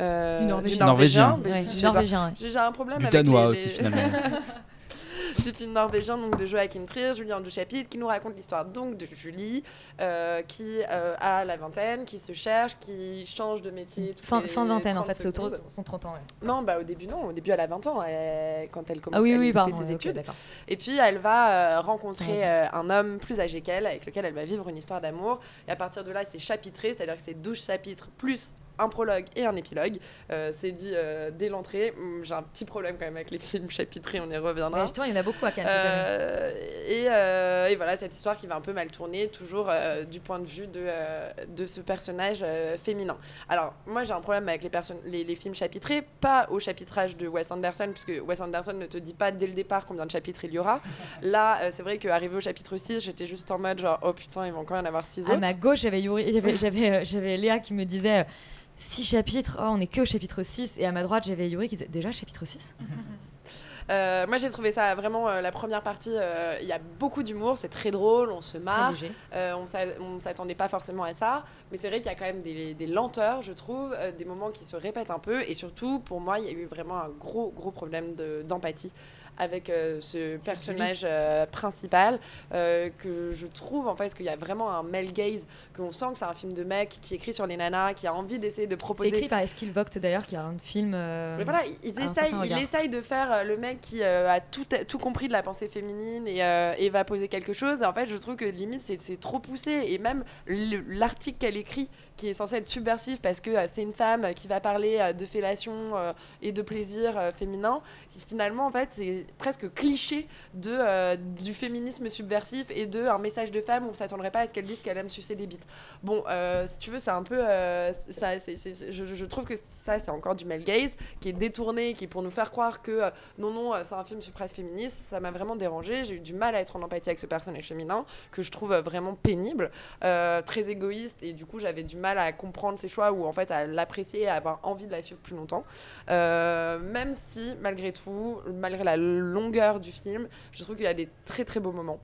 Euh, Du norvégien. Norvégien. Ouais, norvégien, ouais. J'ai j'ai un problème Du avec danois les- aussi, les- finalement. du film norvégien donc de Joachim Trier, Julien de chapitre, qui nous raconte l'histoire donc de Julie, euh, qui euh, a la vingtaine, qui se cherche, qui change de métier. Fin, les fin vingtaine, en 30 fait, c'est autour de son 30 ans. ouais. Non, bah au début non, au début elle a 20 ans elle- quand elle commence Ah oui, elle oui, pardon, ses ouais, études. d'accord. et puis elle va euh, rencontrer euh, un homme plus âgé qu'elle avec lequel elle va vivre une histoire d'amour. Et à partir de là, c'est chapitré, c'est-à-dire que c'est 12 chapitres plus un prologue et un épilogue. Euh, c'est dit euh, dès l'entrée. Hum, J'ai un petit problème quand même avec les films chapitrés, on y reviendra. Ouais, justement, il y en a beaucoup à Cannes. Euh, et, et voilà, cette histoire qui va un peu mal tourner, toujours du point de vue de, de ce personnage féminin. Alors, moi, j'ai un problème avec les, personnes, les, les films chapitrés, pas au chapitrage de Wes Anderson, puisque Wes Anderson ne te dit pas dès le départ combien de chapitres il y aura. Là, c'est vrai qu'arrivé au chapitre 6, j'étais juste en mode genre, oh putain, ils vont quand même en avoir 6 À autres. ma gauche, j'avais Léa qui me disait 6 chapitres, oh, on est que au chapitre 6. Et à ma droite, j'avais Yuri qui disait déjà chapitre 6 Euh, moi, j'ai trouvé ça vraiment euh, la première partie. euh, Il y a beaucoup d'humour, c'est très drôle, on se marre. on s'a- on s'attendait pas forcément à ça, mais c'est vrai qu'il y a quand même des, des lenteurs, je trouve, des moments qui se répètent un peu, et surtout, pour moi, il y a eu vraiment un gros, gros problème de- d'empathie avec euh, ce personnage euh, principal euh, que je trouve en fait qu'il y a vraiment un male gaze qu'on sent que c'est un film de mec qui écrit sur les nanas qui a envie d'essayer de C'est proposer écrit par Eskil Vogt d'ailleurs, qui a un film. mais voilà, ils essayent, regard. essayent de faire le mec qui a tout, tout compris de la pensée féminine et, et va poser quelque chose. Et en fait, je trouve que limite, c'est c'est trop poussé. Et même le- l'article qu'elle écrit, qui est censé être subversif parce que euh, c'est une femme qui va parler euh, de fellation euh, et de plaisir féminin, finalement, en fait, presque cliché de, euh, du féminisme subversif et de un message de femme où on s'attendrait pas à ce qu'elle dise qu'elle aime sucer des bites. Bon, euh, si tu veux, c'est un peu. euh, ça, c'est- je, trouve que ça, c'est encore du male gaze qui est détourné, qui est pour nous faire croire que non, non, c'est un film suppresse féministe. Ça m'a vraiment dérangé. J'ai eu du mal à être en empathie avec ce personnage féminin que je trouve vraiment pénible, très égoïste. Et du coup, j'avais du mal à comprendre ses choix ou en fait à l'apprécier et à avoir envie de la suivre plus longtemps. Même si, malgré tout, malgré la longueur du film, je trouve qu'il y a des très très beaux moments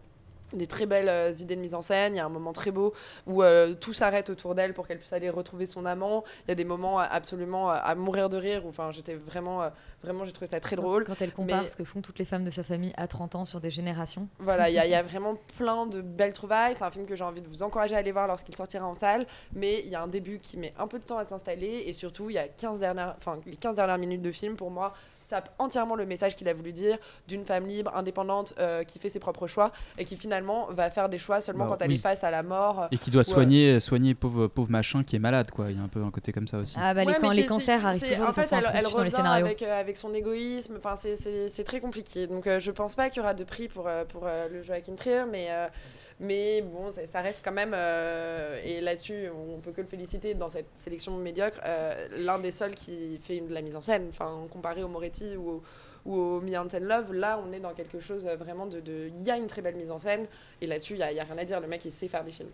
des très belles euh, idées de mise en scène. Il y a un moment très beau où euh, tout s'arrête autour d'elle pour qu'elle puisse aller retrouver son amant. Il y a des moments euh, absolument à mourir de rire. Enfin, j'étais vraiment, euh, vraiment, j'ai trouvé ça très drôle. Quand elle compare Mais- ce que font toutes les femmes de sa famille à 30 ans sur des générations. voilà, il y, y a vraiment plein de belles trouvailles. C'est un film que j'ai envie de vous encourager à aller voir lorsqu'il sortira en salle. Mais il y a un début qui met un peu de temps à s'installer. Et surtout, il y a 15 dernières, enfin, les 15 dernières minutes de film, pour moi, sapent entièrement le message qu'il a voulu dire d'une femme libre, indépendante, euh, qui fait ses propres choix et qui finalement va faire des choix seulement Bah, quand elle oui. est face à la mort. Et qui doit ou, euh, soigner, soigner pauvre, pauvre machin qui est malade, quoi. Il y a un peu un côté comme ça aussi. Ah bah les, Ouais, mais les cancers arrivent toujours en fait, elle, elle impromptue dans les revient scénarios. avec, euh, avec son égoïsme. Enfin, c'est- très compliqué. Donc, euh, je pense pas qu'il y aura de prix pour, euh, pour euh, le Joachim Trier, mais, euh, mais bon, ça, ça reste quand même. euh, et là-dessus, on peut que le féliciter dans cette sélection médiocre. euh, L'un des seuls qui fait de la mise en scène. Enfin, comparé au Moretti ou ou au Me and Love, là, on est dans quelque chose euh, vraiment de. Il y a une très belle mise en scène. Et là-dessus, il n'y a, rien à dire. Le mec, il sait faire des films.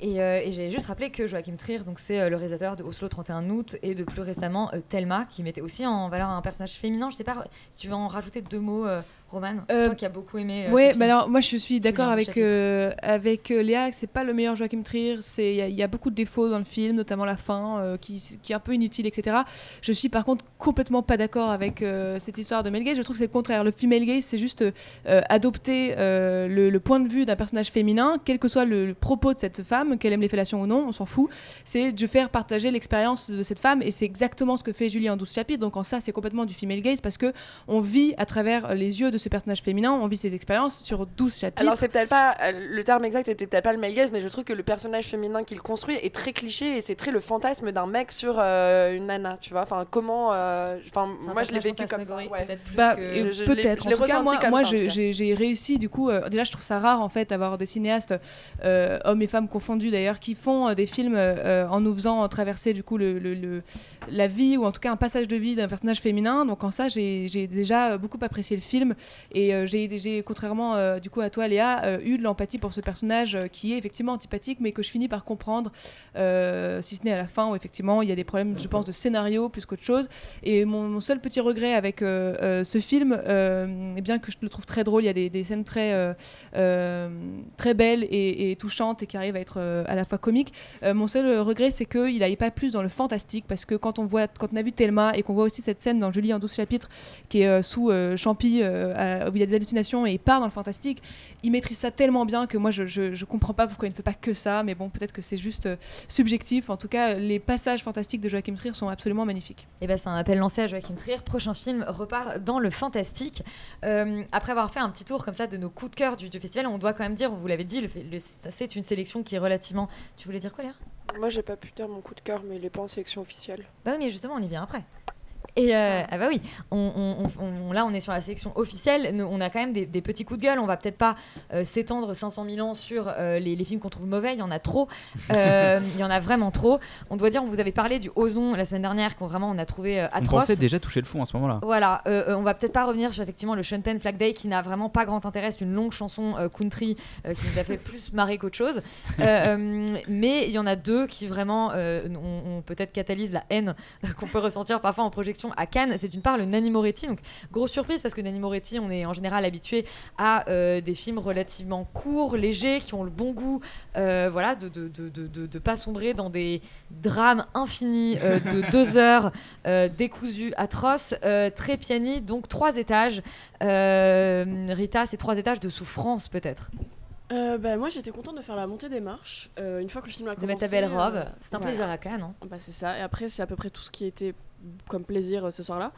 Et, euh, j'ai juste rappelé que Joachim Trier, c'est euh, le réalisateur de Oslo 31 août et de plus récemment euh, Thelma, qui mettait aussi en valeur un personnage féminin. Je sais pas si tu veux en rajouter deux mots, Roman. Euh, Toi qui as beaucoup aimé. euh, ce bah film. alors moi je suis d'accord avec euh, avec euh, Léa c'est pas le meilleur Joachim Trier. C'est il y a- y, a beaucoup de défauts dans le film, notamment la fin euh, qui, qui est un peu inutile, etc. Je suis par contre complètement pas d'accord avec cette histoire de male gaze. Je trouve que c'est le contraire. Le female gaze, c'est juste adopter le, le point de vue d'un personnage féminin, quel que soit le, le propos de cette femme, qu'elle aime les fellations ou non, on s'en fout. C'est de faire partager l'expérience de cette femme et c'est exactement ce que fait Julie en 12 chapitres. Donc en ça, c'est complètement du female gaze parce que on vit à travers les yeux de ce personnage féminin, on vit ses expériences sur 12 chapitres. Alors c'est peut-être pas euh, le terme exact était peut-être pas le male gaze, mais je trouve que le personnage féminin qu'il construit est très cliché et c'est très le fantasme d'un mec sur euh, une nana, tu vois. Enfin comment, euh, enfin moi je l'ai vécu comme ça. Ouais. peut-être Bah, que- Je- je En tout cas, moi, j'ai réussi, du coup, euh, déjà, je trouve ça rare, en fait, d'avoir des cinéastes, euh, hommes et femmes confondus d'ailleurs, qui font euh, des films en nous faisant traverser, du coup, le, le- le- la vie, ou en tout cas un passage de vie d'un personnage féminin. Donc, en ça, j'ai déjà beaucoup apprécié le film. Et euh, j'ai, contrairement, euh, du coup, à toi, Léa, euh, eu de l'empathie pour ce personnage euh, qui est effectivement antipathique, mais que je finis par comprendre, si ce n'est à la fin, où effectivement, il y a des problèmes, je pense, de scénario plus qu'autre chose. Et mon, seul petit regret avec ce film, euh, eh bien que je le trouve très drôle, il y a des, des scènes très, très belles et, et touchantes et qui arrivent à être à la fois comiques. Mon seul regret, c'est qu'il n'aille pas plus dans le fantastique parce que quand on, voit, quand on a vu Thelma et qu'on voit aussi cette scène dans Julie en 12 chapitres qui est sous euh, Champy, à- où il y a des hallucinations et il part dans le fantastique, il maîtrise ça tellement bien que moi je, je, je comprends pas pourquoi il ne fait pas que ça, mais bon, peut-être que c'est juste euh, subjectif. En tout cas, les passages fantastiques de Joachim Trier sont absolument magnifiques. Et ben c'est un appel lancé à Joachim Trier. Prochain film repart dans le fantastique. Euh, après avoir fait un petit tour comme ça de nos coups de cœur du, du festival, on doit quand même dire, vous l'avez dit, le, le- c'est une sélection qui est relativement. Tu voulais dire quoi, Léa? Moi j'ai pas pu dire mon coup de cœur, mais il est pas en sélection officielle. Bah oui, mais justement, on y vient après. Et euh, ah bah oui, on, on- on- on- là on est sur la sélection officielle. Nous, on a quand même des, des petits coups de gueule. On va peut-être pas euh, s'étendre 500 000 ans sur euh, les, les films qu'on trouve mauvais. Il y en a trop. Euh, Il y en a vraiment trop. On doit dire, on vous avait parlé du Ozon la semaine dernière, qu'on vraiment on a trouvé euh, On atroce. pensait déjà toucher le fond à ce moment-là. Voilà, on va peut-être pas revenir sur effectivement le Sean Penn Flag Day qui n'a vraiment pas grand intérêt. C'est une longue chanson country qui nous a fait plus marrer qu'autre chose. Mais il y en a deux qui vraiment ont, ont peut-être catalysent la haine qu'on peut ressentir parfois en projection à Cannes. C'est d'une part le Nanny Moretti. Donc grosse surprise parce que Nanny Moretti, on est en général habitué à euh, des films relativement courts, légers, qui ont le bon goût, euh, voilà, de de, de, de, de- de pas sombrer dans des drames infinis euh, de deux heures euh, décousus, atroces, euh, très pianis, donc trois étages. Euh, Rita, c'est trois étages de souffrance peut-être? Euh, bah, moi j'étais contente de faire la montée des marches euh, une fois que le film a De commencé. mettre ta belle robe. euh, C'est un voilà. plaisir à Cannes. hein. Bah, c'est ça. Et après, c'est à peu près tout ce qui était comme plaisir euh, ce soir-là.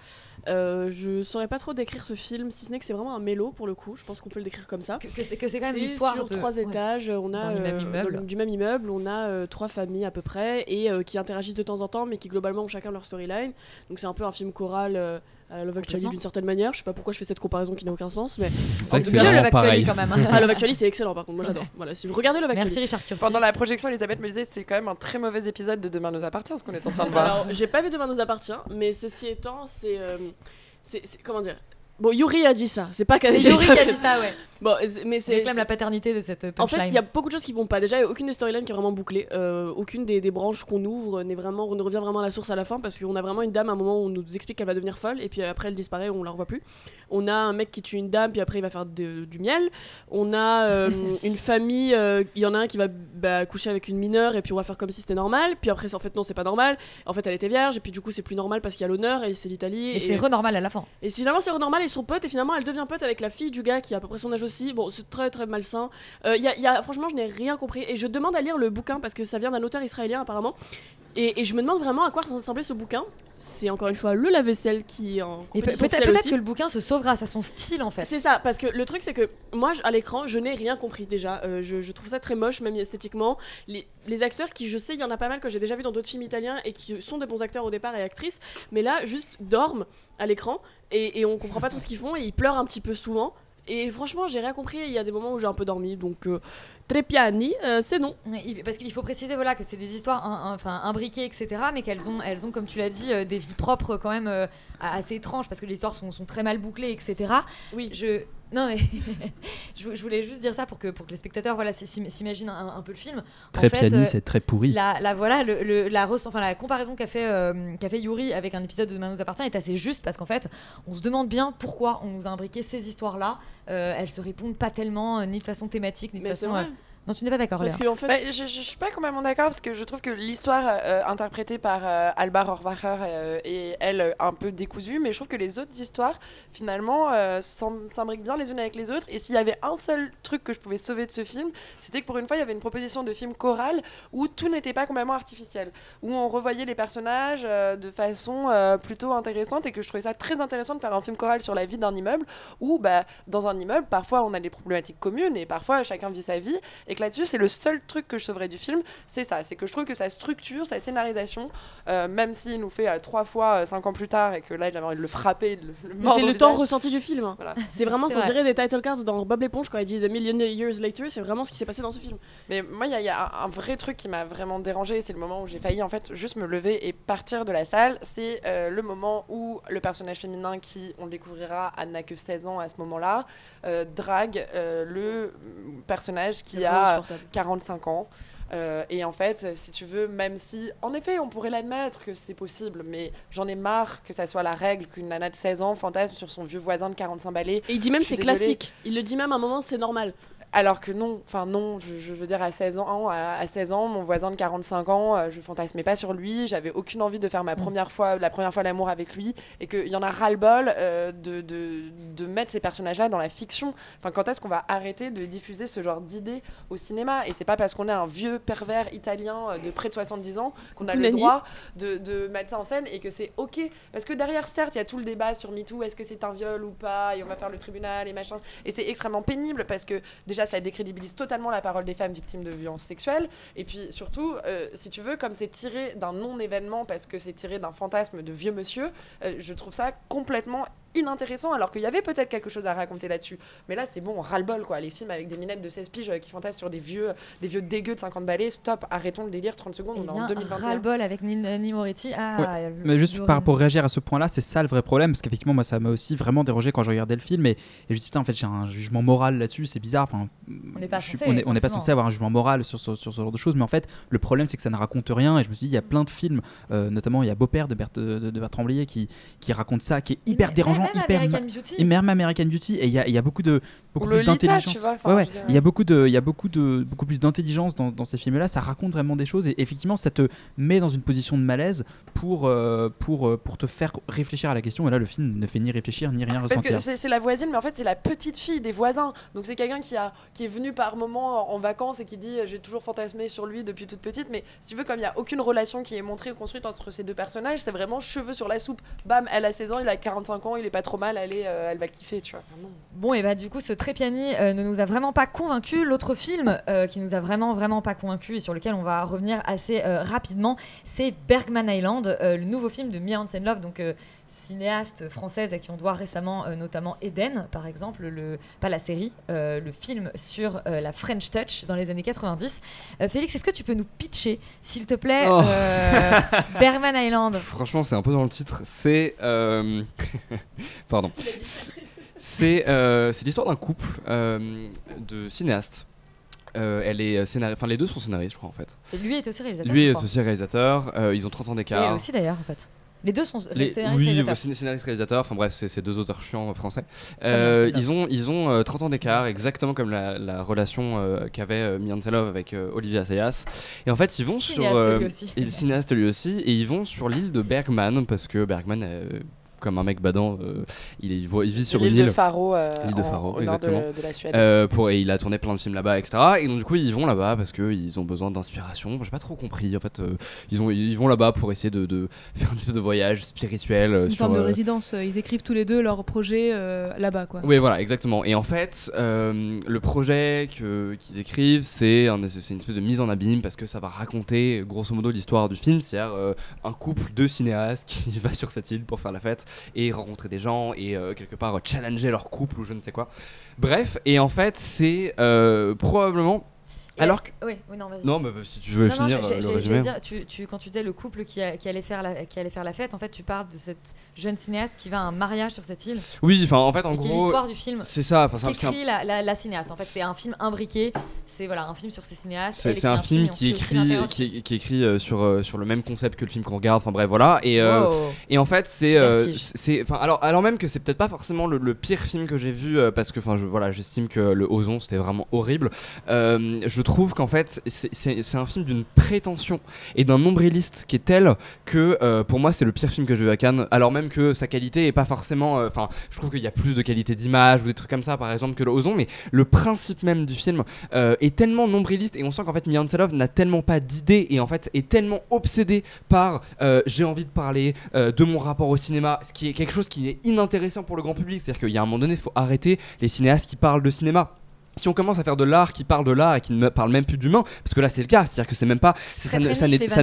Euh, je saurais pas trop décrire ce film, si ce n'est que c'est vraiment un mélo pour le coup. Je pense qu'on peut le décrire comme ça. Que, que c'est que c'est quand même l'histoire sur de- trois ouais. étages. On a même euh, dans du même immeuble. On a euh, trois familles à peu près et euh, qui interagissent de temps en temps, mais qui globalement ont chacun leur storyline. Donc c'est un peu un film choral. Euh, à Love Actually d'une certaine manière. Je sais pas pourquoi je fais cette comparaison qui n'a aucun sens, mais C'est vrai en que tout c'est cas, vraiment Love Actually pareil. quand même. hein. ah, Love Actually c'est excellent par contre, moi j'adore. Voilà, si vous regardez Love Actually. Merci Richard Curtis. Pendant la projection, Elisabeth me disait c'est quand même un très mauvais épisode de Demain nous appartient ce qu'on est en train de voir. Alors, j'ai pas vu Demain nous appartient, mais ceci étant, c'est. euh, comment dire? Bon, Yuri a dit ça, c'est pas qu'elle C'est Yuri qui a dit ça, ouais. Bon, mais c'est. la paternité de cette En fait, punchline. il y a beaucoup de choses qui vont pas. Déjà, il y a aucune des storylines qui est vraiment bouclée. Euh, aucune des, des branches qu'on ouvre n'est vraiment, ne revient vraiment à la source à la fin parce qu'on a vraiment une dame à un moment où on nous explique qu'elle va devenir folle et puis après elle disparaît, on la revoit plus. On a un mec qui tue une dame puis après il va faire de- du miel. On a euh, une famille, euh, il y en a un qui va bah, coucher avec une mineure et puis on va faire comme si c'était normal. Puis après, en fait, non, c'est pas normal. En fait, elle était vierge et puis du coup, c'est plus normal parce qu'il y a l'honneur et c'est l'Italie. Et c'est renormal à la fin. Et finalement, c'est normal, ils sont potes, et finalement, elle devient pote avec la fille du gars qui a à peu près son âge aussi. Bon, c'est très très malsain. Euh, y a, y a- franchement, je n'ai rien compris. Et je demande à lire le bouquin parce que ça vient d'un auteur israélien apparemment. Et, et je me demande vraiment à quoi ressemblait ce bouquin. C'est encore une fois le lave-vaisselle qui est en peut- peut-être aussi. que le bouquin se sauve grâce à son style en fait. C'est ça, parce que le truc c'est que moi à l'écran je n'ai rien compris déjà. Euh, je, je trouve ça très moche, même esthétiquement. Les, les acteurs qui, je sais, il y en a pas mal que j'ai déjà vu dans d'autres films italiens et qui sont des bons acteurs au départ et actrices, mais là juste dorment à l'écran et, et on comprend pas tout ce qu'ils font et ils pleurent un petit peu souvent. Et franchement, j'ai rien compris. Il y a des moments où j'ai un peu dormi, donc euh, très piani, euh, c'est non. Parce qu'il faut préciser voilà, que c'est des histoires un- un- enfin, imbriquées, etc. Mais qu'elles ont, elles ont, comme tu l'as dit, euh, des vies propres quand même euh, assez étranges parce que les histoires sont, sont très mal bouclées, etc. Oui. Je, non, mais je, je voulais juste dire ça pour que, pour que les spectateurs voilà, s'im- s'imaginent un, un peu le film. Euh, et très pourri. La, la- voilà, le, le- la, enfin, la comparaison qu'a fait, euh, qu'a fait Yuri avec un épisode de Demain nous appartient est assez juste parce qu'en fait, on se demande bien pourquoi on nous a imbriqué ces histoires-là. Euh, elles se répondent pas tellement, euh, ni de façon thématique, ni de Mais c'est façon. Euh, Non, tu n'es pas d'accord, Parce Léa. qu'en fait, Bah, je, je- suis pas complètement d'accord parce que je trouve que l'histoire euh, interprétée par euh, Alba Rohrwacher euh, est elle euh, un peu décousue, mais je trouve que les autres histoires finalement euh, s'imbriquent bien les unes avec les autres. Et s'il y avait un seul truc que je pouvais sauver de ce film, c'était que pour une fois il y avait une proposition de film choral où tout n'était pas complètement artificiel, où on revoyait les personnages euh, de façon euh, plutôt intéressante et que je trouvais ça très intéressant de faire un film choral sur la vie d'un immeuble où bah, dans un immeuble parfois on a des problématiques communes et parfois chacun vit sa vie et que là-dessus, c'est le seul truc que je sauverais du film, c'est ça, c'est que je trouve que sa structure, sa scénarisation, euh, même s'il nous fait euh, trois fois euh, cinq ans plus tard et que là, j'avais envie de le frapper, de le, le Mais mordre c'est le temps visage. ressenti du film. hein. C'est vraiment, on vrai. dirait des title cards dans Bob l'éponge quand ils disent A million years later, c'est vraiment ce qui s'est passé dans ce film. Mais moi, il y a, il y a un, vrai truc qui m'a vraiment dérangé, c'est le moment où j'ai failli en fait juste me lever et partir de la salle. C'est euh, le moment où le personnage féminin, qui on le découvrira, elle n'a que 16 ans à ce moment-là, euh, drague euh, le personnage qui vraiment a insupportable. 45 ans. Euh, et en fait, si tu veux, même si, en effet, on pourrait l'admettre que c'est possible, mais j'en ai marre que ça soit la règle qu'une nana de 16 ans fantasme sur son vieux voisin de 45 balais. Et il dit même c'est classique. Il le dit même à un moment, c'est normal. Alors que non, enfin non, je, je veux dire à 16 ans, à, à 16 ans, mon voisin de 45 ans, euh, je fantasmais pas sur lui, j'avais aucune envie de faire ma première fois, la première fois l'amour avec lui, et qu'il y en a ras-le-bol euh, de, de, de mettre ces personnages-là dans la fiction. Enfin, quand est-ce qu'on va arrêter de diffuser ce genre d'idées au cinéma? Et c'est pas parce qu'on est un vieux pervers italien euh, de près de 70 ans qu'on a le droit de, de mettre ça en scène et que c'est ok. Parce que derrière, certes, il y a tout le débat sur MeToo, est-ce que c'est un viol ou pas, et on va faire le tribunal et machin. Et c'est extrêmement pénible parce que déjà, ça décrédibilise totalement la parole des femmes victimes de violences sexuelles. Et puis surtout, euh, si tu veux, comme c'est tiré d'un non-événement parce que c'est tiré d'un fantasme de vieux monsieur, euh, je trouve ça complètement inintéressant alors qu'il y avait peut-être quelque chose à raconter là-dessus. Mais là, c'est bon, ras-le-bol quoi. Les films avec des minettes de 16 piges euh, qui fantasment sur des vieux, des vieux dégueux de 50 balais, stop, arrêtons le délire 30 secondes, Eh on est en 2021. ras-le-bol avec Nini Moretti. Ah, Ouais. le- Mais juste par rapport à réagir à ce point-là, c'est ça le vrai problème, parce qu'effectivement, moi, ça m'a aussi vraiment dérangé quand je regardais le film, et, et je me suis dit, putain, en fait, j'ai un jugement moral là-dessus, c'est bizarre. Enfin, On n'est pas censé, on est- on n'est pas censé avoir un jugement moral sur, ce- sur ce genre de choses, mais en fait, le problème, c'est que ça ne raconte rien, et je me suis dit, il y a plein de films, euh, notamment, il y a Beau-père de, Bert- de, de Bertrand Blier qui, qui raconte ça, qui est hyper dérangeant. Même hyper American Beauty. et même American Beauty et il y a, y beaucoup de beaucoup Ou plus d'intelligence ouais, ouais. il y a beaucoup de il y a beaucoup de beaucoup plus d'intelligence dans, dans ces films là ça raconte vraiment des choses et effectivement ça te met dans une position de malaise pour euh, pour euh, pour te faire réfléchir à la question et là le film ne fait ni réfléchir ni rien Parce que ressentir c'est la voisine, mais en fait, c'est la petite fille des voisins. Donc, c'est quelqu'un qui, a- qui est venu par moment en, vacances et qui dit J'ai toujours fantasmé sur lui depuis toute petite. Mais si tu veux, comme il n'y a aucune relation qui est montrée ou construite entre ces deux personnages, c'est vraiment cheveux sur la soupe. Bam, elle a 16 ans, il a 45 ans, il est pas trop mal, est, euh, elle va kiffer, tu vois. Vraiment. Bon, et bah du coup, ce Trépiani euh, ne nous a vraiment pas convaincus. L'autre film euh, qui nous a vraiment, vraiment pas convaincus et sur lequel on va revenir assez rapidement, c'est Bergman Island, le nouveau film de Mia Hansen-Love, donc euh, cinéaste française à qui on doit récemment euh, notamment Eden, par exemple, le, pas la série, euh, le film sur euh, la French Touch dans les années 90. Euh, Félix, est-ce que tu peux nous pitcher, s'il te plaît, Oh. Bergman Island? Franchement, c'est un peu dans le titre. C'est. Pardon. C'est- euh, l'histoire d'un couple euh, de cinéastes. Euh, elle est scénari- Enfin, les deux sont scénaristes, je crois, en fait. Et lui est aussi réalisateur. Lui est aussi réalisateur. ils ont 30 ans Et d'écart. elle aussi d'ailleurs, en fait. Les deux sont Les- scénaristes oui, réalisateurs. scén- scénariste réalisateur, enfin bref, c'est deux auteurs chiants français. Euh, ils ont, ils ont euh, 30 ans d'écart, exactement comme la, la relation euh, qu'avait euh, Mia Hansen-Love avec Olivia Assayas. Et en fait, ils vont sur. Cinéaste, euh, lui aussi. et le cinéaste lui aussi, et ils vont sur l'île de Bergman, parce que Bergman, comme un mec badant, euh, il, est- il voit- il vit sur une L'île île. de Faro, euh, L'île de en- Faro, au nord de- exactement. de la Suède. Euh, pour, et il a tourné plein de films là-bas, etc. Et donc, du coup, ils vont là-bas parce qu'ils ont besoin d'inspiration. J'ai pas trop compris. En fait, euh, ils, ont, ils vont là-bas pour essayer de, de faire un espèce de voyage spirituel. euh, C'est une sur, forme de euh, résidence. euh, Ils écrivent tous les deux leur projet euh, là-bas, quoi. oui, voilà, exactement. Et en fait, euh, le projet que- qu'ils écrivent, c'est un- c'est une espèce de mise en abîme parce que ça va raconter grosso modo l'histoire du film, c'est-à-dire euh, un couple de cinéastes qui va sur cette île pour faire la fête et rencontrer des gens et euh, quelque part challenger leur couple ou je ne sais quoi. Bref, et en fait, c'est euh, probablement. Et- Alors que. Oui, oui, non, vas-y. Non, mais si tu veux Non, finir euh, le résumé. dire, tu, tu- quand tu disais le couple qui, a- qui allait faire la, qui allait faire la fête, en fait, tu parles de cette jeune cinéaste qui va à un mariage sur cette île. Oui, enfin, en fait, en gros. l'histoire du film. C'est ça, enfin, c'est un- c'est la, la, la cinéaste. En fait, c'est un film imbriqué. C'est voilà, un film sur ces cinéastes. C'est c'est un film qui écrit, qui, qui écrit euh, sur, euh, sur le même concept que le film qu'on regarde. Enfin bref, voilà. Et, euh, Wow. et en fait, c'est. euh, c'est alors, alors même que c'est peut-être pas forcément le, le pire film que j'ai vu, euh, parce que enfin, je, voilà, j'estime que le Ozon c'était vraiment horrible. Euh, je trouve qu'en fait, c'est- un film d'une prétention et d'un nombriliste qui est tel que euh, pour moi, c'est le pire film que j'ai vu à Cannes. Alors même que sa qualité est pas forcément. euh, Enfin, je trouve qu'il y a plus de qualité d'image ou des trucs comme ça, par exemple, que le Ozon, mais le principe même du film euh, est tellement nombriliste et on sent qu'en fait Mia Hansen-Love n'a tellement pas d'idées et en fait est tellement obsédée par j'ai envie de parler de mon rapport au cinéma, ce qui est quelque chose qui est inintéressant pour le grand public. C'est-à-dire qu'il y a un moment donné, il faut arrêter les cinéastes qui parlent de cinéma. Si on commence à faire de l'art qui parle de l'art et qui ne parle même plus d'humain, parce que là c'est le cas, c'est-à-dire que c'est même pas, c'est- ça ne, ça ne- ça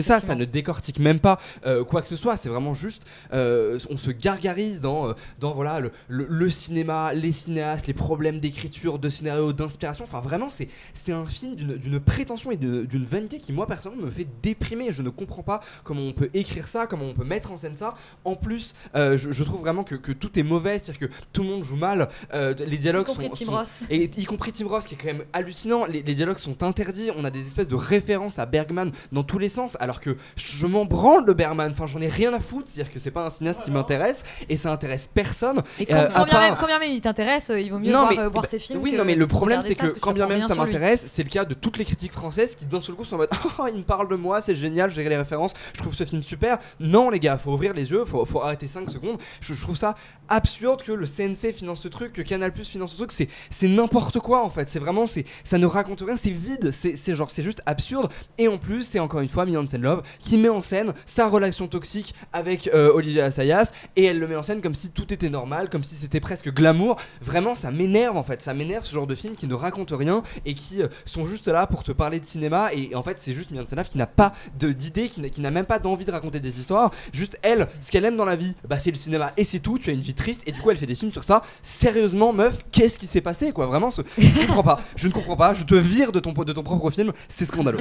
ça, ça décortique même pas euh, quoi que ce soit. C'est vraiment juste, euh, on se gargarise dans, euh, dans voilà le, le- le cinéma, les cinéastes, les problèmes d'écriture, de scénario, d'inspiration. Enfin vraiment, c'est c'est un film d'une prétention et d'une vanité qui moi personnellement me fait déprimer. Je ne comprends pas comment on peut écrire ça, comment on peut mettre en scène ça. En plus, euh, je, je trouve vraiment que, que tout est mauvais, c'est-à-dire que tout le monde joue mal, les dialogues sont, sont- et y compris Tim Ross qui est quand même hallucinant. Les, les dialogues sont interdits. On a des espèces de références à Bergman dans tous les sens, alors que je, m'en branle de Bergman. Enfin, j'en ai rien à foutre. C'est-à-dire que c'est pas un cinéaste qui m'intéresse et ça intéresse personne. Et Euh, quand, à bien même, quand bien même il t'intéresse, euh, il vaut mieux non, voir, mais, euh, voir bah, ses films. Oui, non, mais le problème, c'est que quand bien même ça m'intéresse, c'est le cas de toutes les critiques françaises qui d'un seul coup sont en mode Oh, il me parle de moi, c'est génial, j'ai les références, je trouve ce film super. Non, les gars, faut ouvrir les yeux, faut, faut arrêter 5 secondes. Je, je trouve ça absurde que le CNC finance ce truc, que Canal Plus finance ce truc. C'est, c'est quoi en fait. C'est vraiment, c'est, ça ne raconte rien, c'est vide, c'est, genre, c'est juste absurde. Et en plus, c'est encore une fois Hansen Love qui met en scène sa relation toxique avec euh, Olivia Assayas et elle le met en scène comme si tout était normal, comme si c'était presque glamour. Vraiment, ça m'énerve en fait. Ça m'énerve ce genre de films qui ne racontent rien et qui euh, sont juste là pour te parler de cinéma. Et, en fait, c'est juste Hansen Love qui n'a pas de, d'idée, qui n'a, qui n'a même pas d'envie de raconter des histoires. Juste elle, ce qu'elle aime dans la vie, bah, c'est le cinéma et c'est tout. Tu as une vie triste et du coup, elle fait des films sur ça. Sérieusement, meuf, qu'est-ce qui s'est passé quoi? Vraiment, je ne comprends pas. Je ne comprends pas. Je te vire de ton, de ton propre film. C'est scandaleux.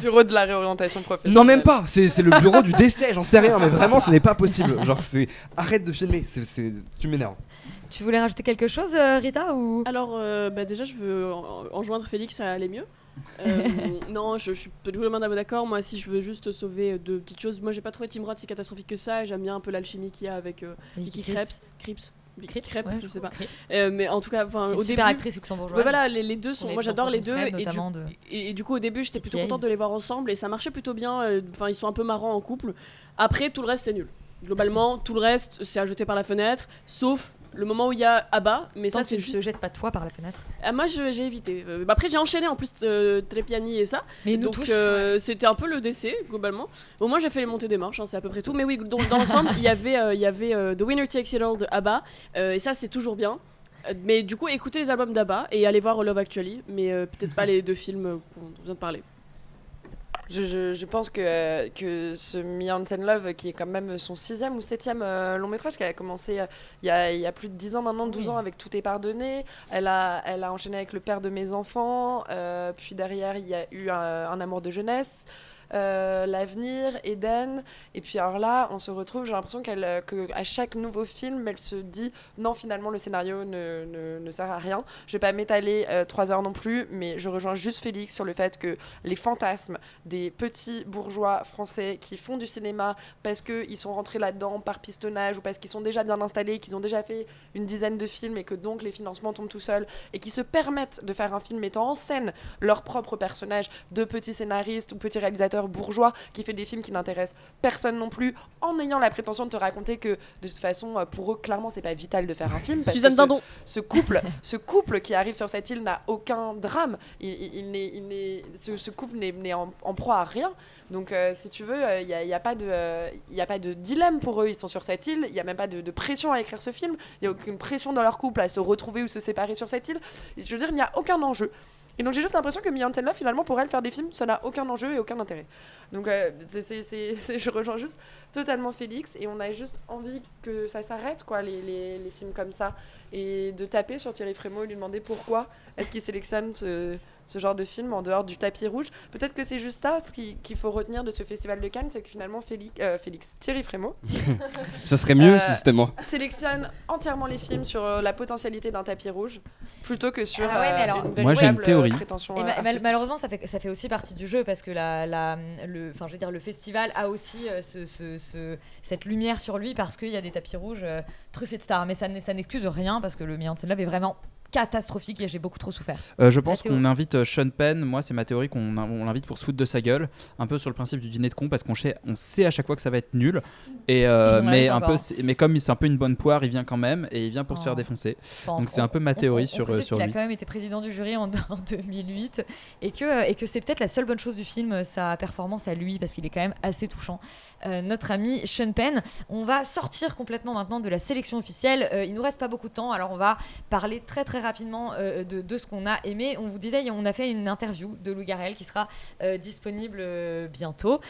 Bureau de la réorientation professionnelle. Non, même pas. C'est c'est le bureau du décès. J'en sais rien, mais vraiment, ce n'est pas possible. Genre, c'est arrête de filmer. C'est tu m'énerves. Tu voulais rajouter quelque chose, euh, Rita ou? Alors, euh, bah, déjà, je veux en- enjoindre Félix à aller mieux. Euh, non, je, je suis totalement d'accord. Moi, si je veux juste sauver euh, deux petites choses, moi j'ai pas trouvé Tim Roth si catastrophique que ça. et J'aime bien un peu l'alchimie qu'il y a avec euh, Vicky Vicky Krieps. Crips. Crêpes, ouais, je sais pas. Euh, mais en tout cas, enfin, au super début, actrice luxembourgeoise. Ouais, voilà, les, les deux On sont. Moi, j'adore les deux. Et du, de- et, et du coup, au début, j'étais plutôt contente de les voir ensemble et ça marchait plutôt bien. euh, Enfin, ils sont un peu marrants en couple. Après, tout le reste, c'est nul. Globalement, tout le reste, c'est à jeter par la fenêtre, sauf le moment où il y a Abba. Mais Tant ça, c'est tu juste. te jettes pas toi par la fenêtre. Ah, moi, j'ai évité. Euh, bah, après, j'ai enchaîné en plus euh, Trepiani et ça. Mais nous donc, euh, c'était un peu le décès, globalement. Au moins, j'ai fait les montées des marches, hein, c'est à peu près tout. Mais oui, donc, dans l'ensemble, il y avait, euh, il y avait euh, The Winner Takes It All de ABBA. et ça, c'est toujours bien. Mais du coup, écoutez les albums d'ABBA et allez voir Love Actually. Mais peut-être pas les deux films qu'on vient de parler. Je, je- je pense que, que ce Me and Love, qui est quand même son sixième ou septième euh, long métrage, qui a commencé euh, il y, a, il y a plus de 10 ans maintenant, 12 ans, avec Tout est pardonné. Elle a, elle a enchaîné avec Le père de mes enfants. euh, puis derrière, il y a eu un, un amour de jeunesse. Euh, l'avenir, Eden, et puis alors là, on se retrouve. J'ai l'impression qu'elle, euh, que à chaque nouveau film, elle se dit non, finalement, le scénario ne, sert à rien. Je vais pas m'étaler euh, trois heures non plus, mais je rejoins juste Félix sur le fait que les fantasmes des petits bourgeois français qui font du cinéma parce qu'ils sont rentrés là-dedans par pistonnage ou parce qu'ils sont déjà bien installés, qu'ils ont déjà fait une dizaine de films et que donc les financements tombent tout seuls et qui se permettent de faire un film mettant en scène leur propre personnage de petits scénaristes ou petits réalisateurs bourgeois qui fait des films qui n'intéressent personne non plus en ayant la prétention de te raconter que de toute façon euh, pour eux clairement c'est pas vital de faire un film parce Suzanne que ce- Dindon. ce couple, ce couple qui arrive sur cette île n'a aucun drame. Il, il- il n'est- il n'est- ce, ce couple n'est n'est en, en proie à rien. Donc, euh, si tu veux, il n'y a, y a pas de, euh, y a pas de dilemme pour eux. Ils sont sur cette île. Il n'y a même pas de, de pression à écrire ce film. Il n'y a aucune pression dans leur couple à se retrouver ou se séparer sur cette île. Je veux dire, il n'y a aucun enjeu. Et donc j'ai juste l'impression que Love, finalement, pour elle, faire des films, ça n'a aucun enjeu et aucun intérêt. Donc euh, je rejoins juste totalement Félix et on a juste envie que ça s'arrête, quoi, les, les- les films comme ça. Et de taper sur Thierry Frémaux et lui demander pourquoi est-ce qu'il sélectionne ce, ce genre de film en dehors du tapis rouge. Peut-être que c'est juste ça, ce qui- qu'il faut retenir de ce festival de Cannes, c'est que finalement Félix, euh, Félix Thierry Frémaux Ça serait mieux Euh, si c'était moi. sélectionne entièrement les films sur euh, la potentialité d'un tapis rouge plutôt que sur Ah ouais, mais alors- une Moi, j'ai une théorie. Et ma- mal- artistique. malheureusement, ça fait, ça fait aussi partie du jeu parce que la, la- le, enfin, je veux dire, le festival a aussi ce, ce- ce- cette lumière sur lui parce qu'il y a des tapis rouges euh, truffés de stars. Mais ça, n'excuse rien parce que le Million Love est vraiment catastrophique et j'ai beaucoup trop souffert. Euh, je pense qu'on invite euh, Sean Penn, moi c'est ma théorie qu'on on l'invite pour se foutre de sa gueule, un peu sur le principe du dîner de con parce qu'on sait, on sait à chaque fois que ça va être nul, et euh, mais, un peu, mais comme c'est un peu une bonne poire, il vient quand même et il vient pour se Oh. faire défoncer. Enfin, Donc c'est un peu ma théorie on- sur, on sur qu'il lui. a quand même été président du jury en, en 2008 et que, et que c'est peut-être la seule bonne chose du film, sa performance à lui, parce qu'il est quand même assez touchant. Euh, notre ami Sean Penn. On va sortir complètement maintenant de la sélection officielle. Euh, il nous reste pas beaucoup de temps, alors on va parler très très rapidement euh, de, de ce qu'on a aimé. On vous disait, on a fait une interview de Lou Garrel qui sera euh, disponible bientôt.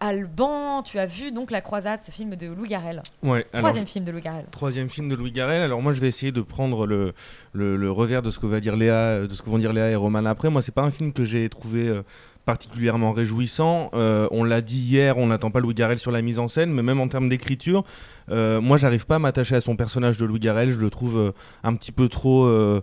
Alban, tu as vu donc La Croisade, ce film de Lou Garrel. Ouais, Troisième je- film de Lou Garrel. Troisième film de Louis Garrel. Alors moi je vais essayer de prendre le, le, le revers de ce que va dire Léa, de ce que vont dire Léa et Roman après. Moi c'est pas un film que j'ai trouvé particulièrement réjouissant. Euh, on l'a dit hier, on n'attend pas Louis Garrel sur la mise en scène, mais même en termes d'écriture, euh, moi j'arrive pas à m'attacher à son personnage de Louis Garrel. Je le trouve euh, un petit peu trop euh,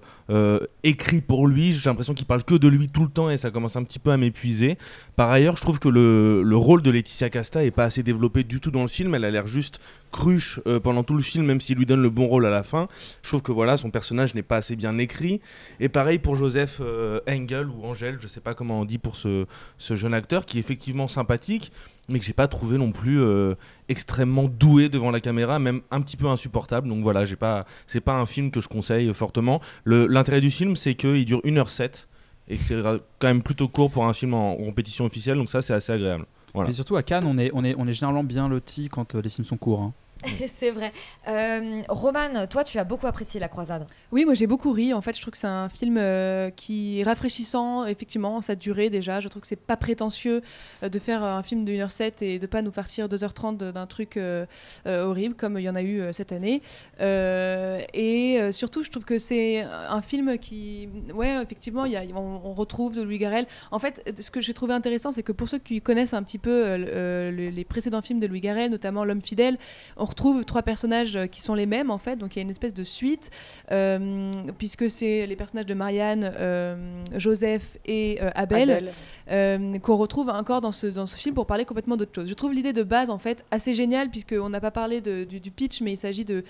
écrit pour lui. J'ai l'impression qu'il parle que de lui tout le temps et ça commence un petit peu à m'épuiser. Par ailleurs, je trouve que le, le rôle de Laetitia Casta est pas assez développé du tout dans le film. Elle a l'air juste cruche pendant tout le film, même s'il lui donne le bon rôle à la fin. Je trouve que voilà, son personnage n'est pas assez bien écrit. Et pareil pour Joseph Engel ou Angel, je sais pas comment on dit pour ce, ce jeune acteur qui est effectivement sympathique, mais que j'ai pas trouvé non plus euh, extrêmement doué devant la caméra, même un petit peu insupportable. Donc voilà, j'ai pas, c'est pas un film que je conseille fortement. L'intérêt du film, c'est qu'il dure 1h07 et que c'est quand même plutôt court pour un film en, en compétition officielle, donc ça c'est assez agréable. Voilà. Et surtout à Cannes, on est, on est, on est généralement bien loti quand euh, les films sont courts. hein. c'est vrai. Euh, Roman, toi, tu as beaucoup apprécié La Croisade. Oui, moi j'ai beaucoup ri. En fait, je trouve que c'est un film euh, qui est rafraîchissant, effectivement, sa durée déjà. Je trouve que c'est pas prétentieux euh, de faire un film de 1h07 et de pas nous farcir 2h30 de- d'un truc euh, euh, horrible comme il y en a eu euh, cette année. Euh, et euh, surtout, je trouve que c'est un film qui. Ouais, effectivement, il y a, on, on retrouve de Louis Garrel. En fait, ce que j'ai trouvé intéressant, c'est que pour ceux qui connaissent un petit peu le- le- les précédents films de Louis Garrel, notamment L'homme fidèle, on retrouve trois personnages euh, qui sont les mêmes en fait, donc il y a une espèce de suite, euh, puisque c'est les personnages de Marianne, euh, Joseph et euh, Abel, Abel. qu'on retrouve encore dans ce, dans ce film pour parler complètement d'autre chose. Je trouve l'idée de base en fait assez géniale, puisqu'on n'a pas parlé de- du, du pitch, mais il s'agit de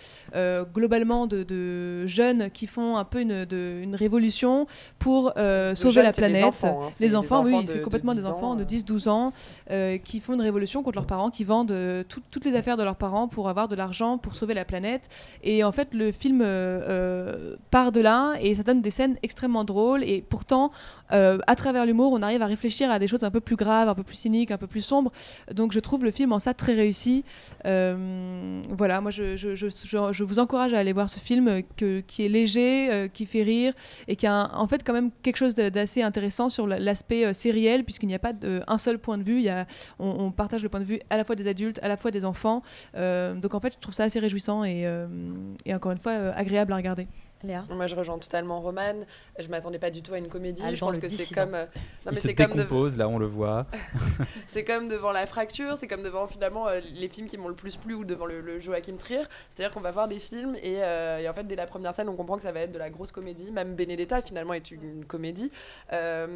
globalement de, de jeunes qui font un peu une, de- une révolution pour sauver jeunes, la planète. enfants, hein, les enfants, enfants oui, c'est complètement 10 des enfants de 10-12 ans qui font une révolution contre leurs parents, qui vendent tout- toutes les affaires de leurs parents pour avoir de l'argent, pour sauver la planète. Et en fait, le film euh, euh, part de là et ça donne des scènes extrêmement drôles. Et pourtant, euh, à travers l'humour, on arrive à réfléchir à des choses un peu plus graves, un peu plus cyniques, un peu plus sombres. Donc je trouve le film en ça très réussi. Voilà, moi je, je- je- je- vous encourage à aller voir ce film que- qui est léger, qui fait rire et qui a en fait quand même quelque chose d'assez intéressant sur la- l'aspect sériel puisqu'il n'y a pas un seul point de vue. Il y a, on, partage le point de vue à la fois des adultes, à la fois des enfants. Donc en fait, je trouve ça assez réjouissant et, euh, encore une fois euh, agréable à regarder. Léa Moi, je rejoins totalement Roman. Je m'attendais pas du tout à une comédie. Alban je pense que c'est comme. euh, non, mais Il se c'est comme de- décompose, là on le voit. c'est comme devant la fracture, c'est comme devant finalement euh, les films qui m'ont le plus plu ou devant le, le Joachim Trier. C'est-à-dire qu'on va voir des films et, euh, et en fait dès la première scène on comprend que ça va être de la grosse comédie. Même Benedetta finalement est une, comédie. Euh,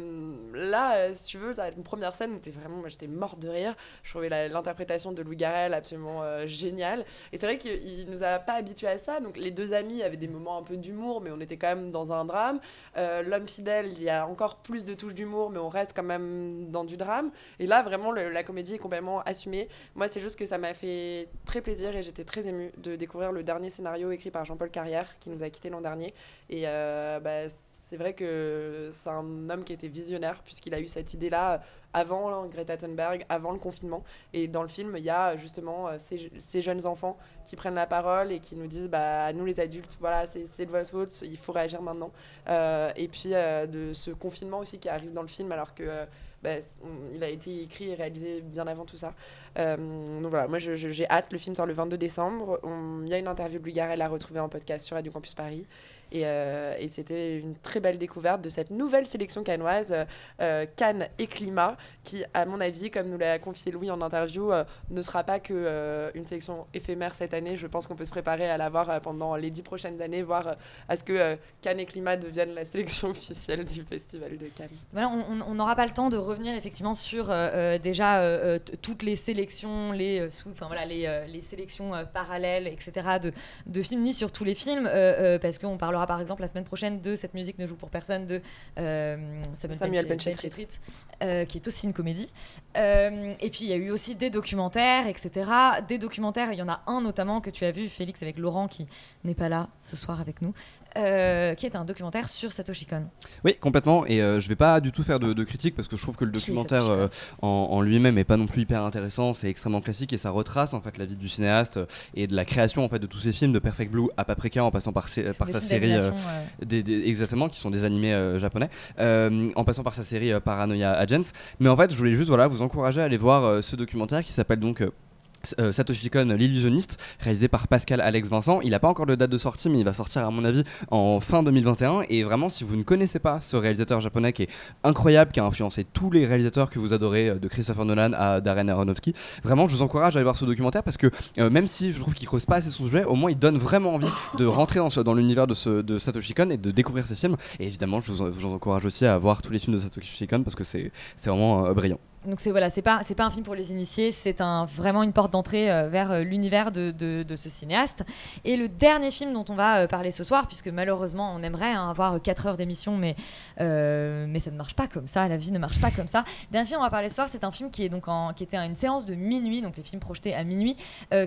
là, si tu veux, t'as une première scène où vraiment, moi j'étais morte de rire. Je trouvais l'interprétation de Louis Garrel absolument euh, géniale. Et c'est vrai qu'il nous a pas habitués à ça. Donc les deux amis avaient des moments un peu mais on était quand même dans un drame. Euh, L'homme fidèle, il y a encore plus de touches d'humour, mais on reste quand même dans du drame. Et là, vraiment, la comédie est complètement assumée. Moi, c'est juste que ça m'a fait très plaisir et j'étais très émue de découvrir le dernier scénario écrit par Jean-Paul Carrière, qui nous a quittés l'an dernier. Et euh, bah, c'est vrai que c'est un homme qui était visionnaire, puisqu'il a eu cette idée-là avant hein, Greta Thunberg, avant le confinement. Et dans le film, il y a justement euh, ces, jeunes enfants qui prennent la parole et qui nous disent bah, nous les adultes, voilà, c'est de votre faute, il faut réagir maintenant. Euh, et puis euh, de ce confinement aussi qui arrive dans le film, alors que euh, bah, a été écrit et réalisé bien avant tout ça. Euh, donc voilà, moi j'ai hâte, le film sort le 22 décembre. Il y a une interview de Louis Garrel à retrouver en podcast sur Radio Campus Paris. Et, euh, et c'était une très belle découverte de cette nouvelle sélection cannoise, euh, euh, Cannes et Climat, qui, à mon avis, comme nous l'a confié Louis en interview, ne sera pas que euh, une sélection éphémère cette année. Je pense qu'on peut se préparer à l'avoir pendant les dix prochaines années, voire à ce que Cannes et Climat deviennent la sélection officielle du Festival de Cannes. Voilà, on- n'aura pas le temps de revenir effectivement sur déjà toutes les sélections, les, euh, enfin, voilà, les, sélections parallèles, etc. De, films, ni sur tous les films, parce qu'on parlera par exemple la semaine prochaine de Cette musique ne joue pour personne de euh, Samuel, Benchetrit. euh, qui est aussi une comédie. Euh, et puis il y a eu aussi des documentaires, etc. Des documentaires, il y en a un notamment que tu as vu, Félix, avec Laurent, qui n'est pas là ce soir avec nous, euh, qui est un documentaire sur Satoshi Kon. Oui, complètement. Et euh, je vais pas du tout faire de, de critique parce que je trouve que le documentaire euh, en, en lui-même est pas non plus hyper intéressant. C'est extrêmement classique et ça retrace en fait la vie du cinéaste euh, et de la création en fait de tous ces films de Perfect Blue à Paprika en passant par, sa série d'animation, des- des- exactement qui sont des animés japonais en passant par sa série Paranoia Agents. Mais en fait, je voulais juste voilà vous encourager à aller voir ce documentaire qui s'appelle donc euh, Satoshi Kon, l'illusionniste, réalisé par Pascal Alex Vincent. Il n'a pas encore de date de sortie, mais il va sortir à mon avis en fin 2021. Et vraiment, si vous ne connaissez pas ce réalisateur japonais qui est incroyable, qui a influencé tous les réalisateurs que vous adorez, euh, de Christopher Nolan à Darren Aronofsky, vraiment, je vous encourage à aller voir ce documentaire parce que euh, même si je trouve qu'il creuse pas assez son sujet, au moins il donne vraiment envie de rentrer dans, l'univers de, de Satoshi Kon et de découvrir ses films. Et évidemment, je vous, encourage aussi à voir tous les films de Satoshi Kon parce que c'est vraiment brillant. Donc c'est voilà, c'est pas c'est pas un film pour les initiés, c'est un vraiment une porte d'entrée euh, vers euh, l'univers de, de, ce cinéaste. Et le dernier film dont on va euh, parler ce soir, puisque malheureusement on aimerait hein, avoir 4 heures d'émission, mais mais ça ne marche pas comme ça, la vie ne marche pas comme ça. Le dernier film on va parler ce soir, c'est un film qui est donc en, qui était à une séance de minuit, donc les films projetés à minuit,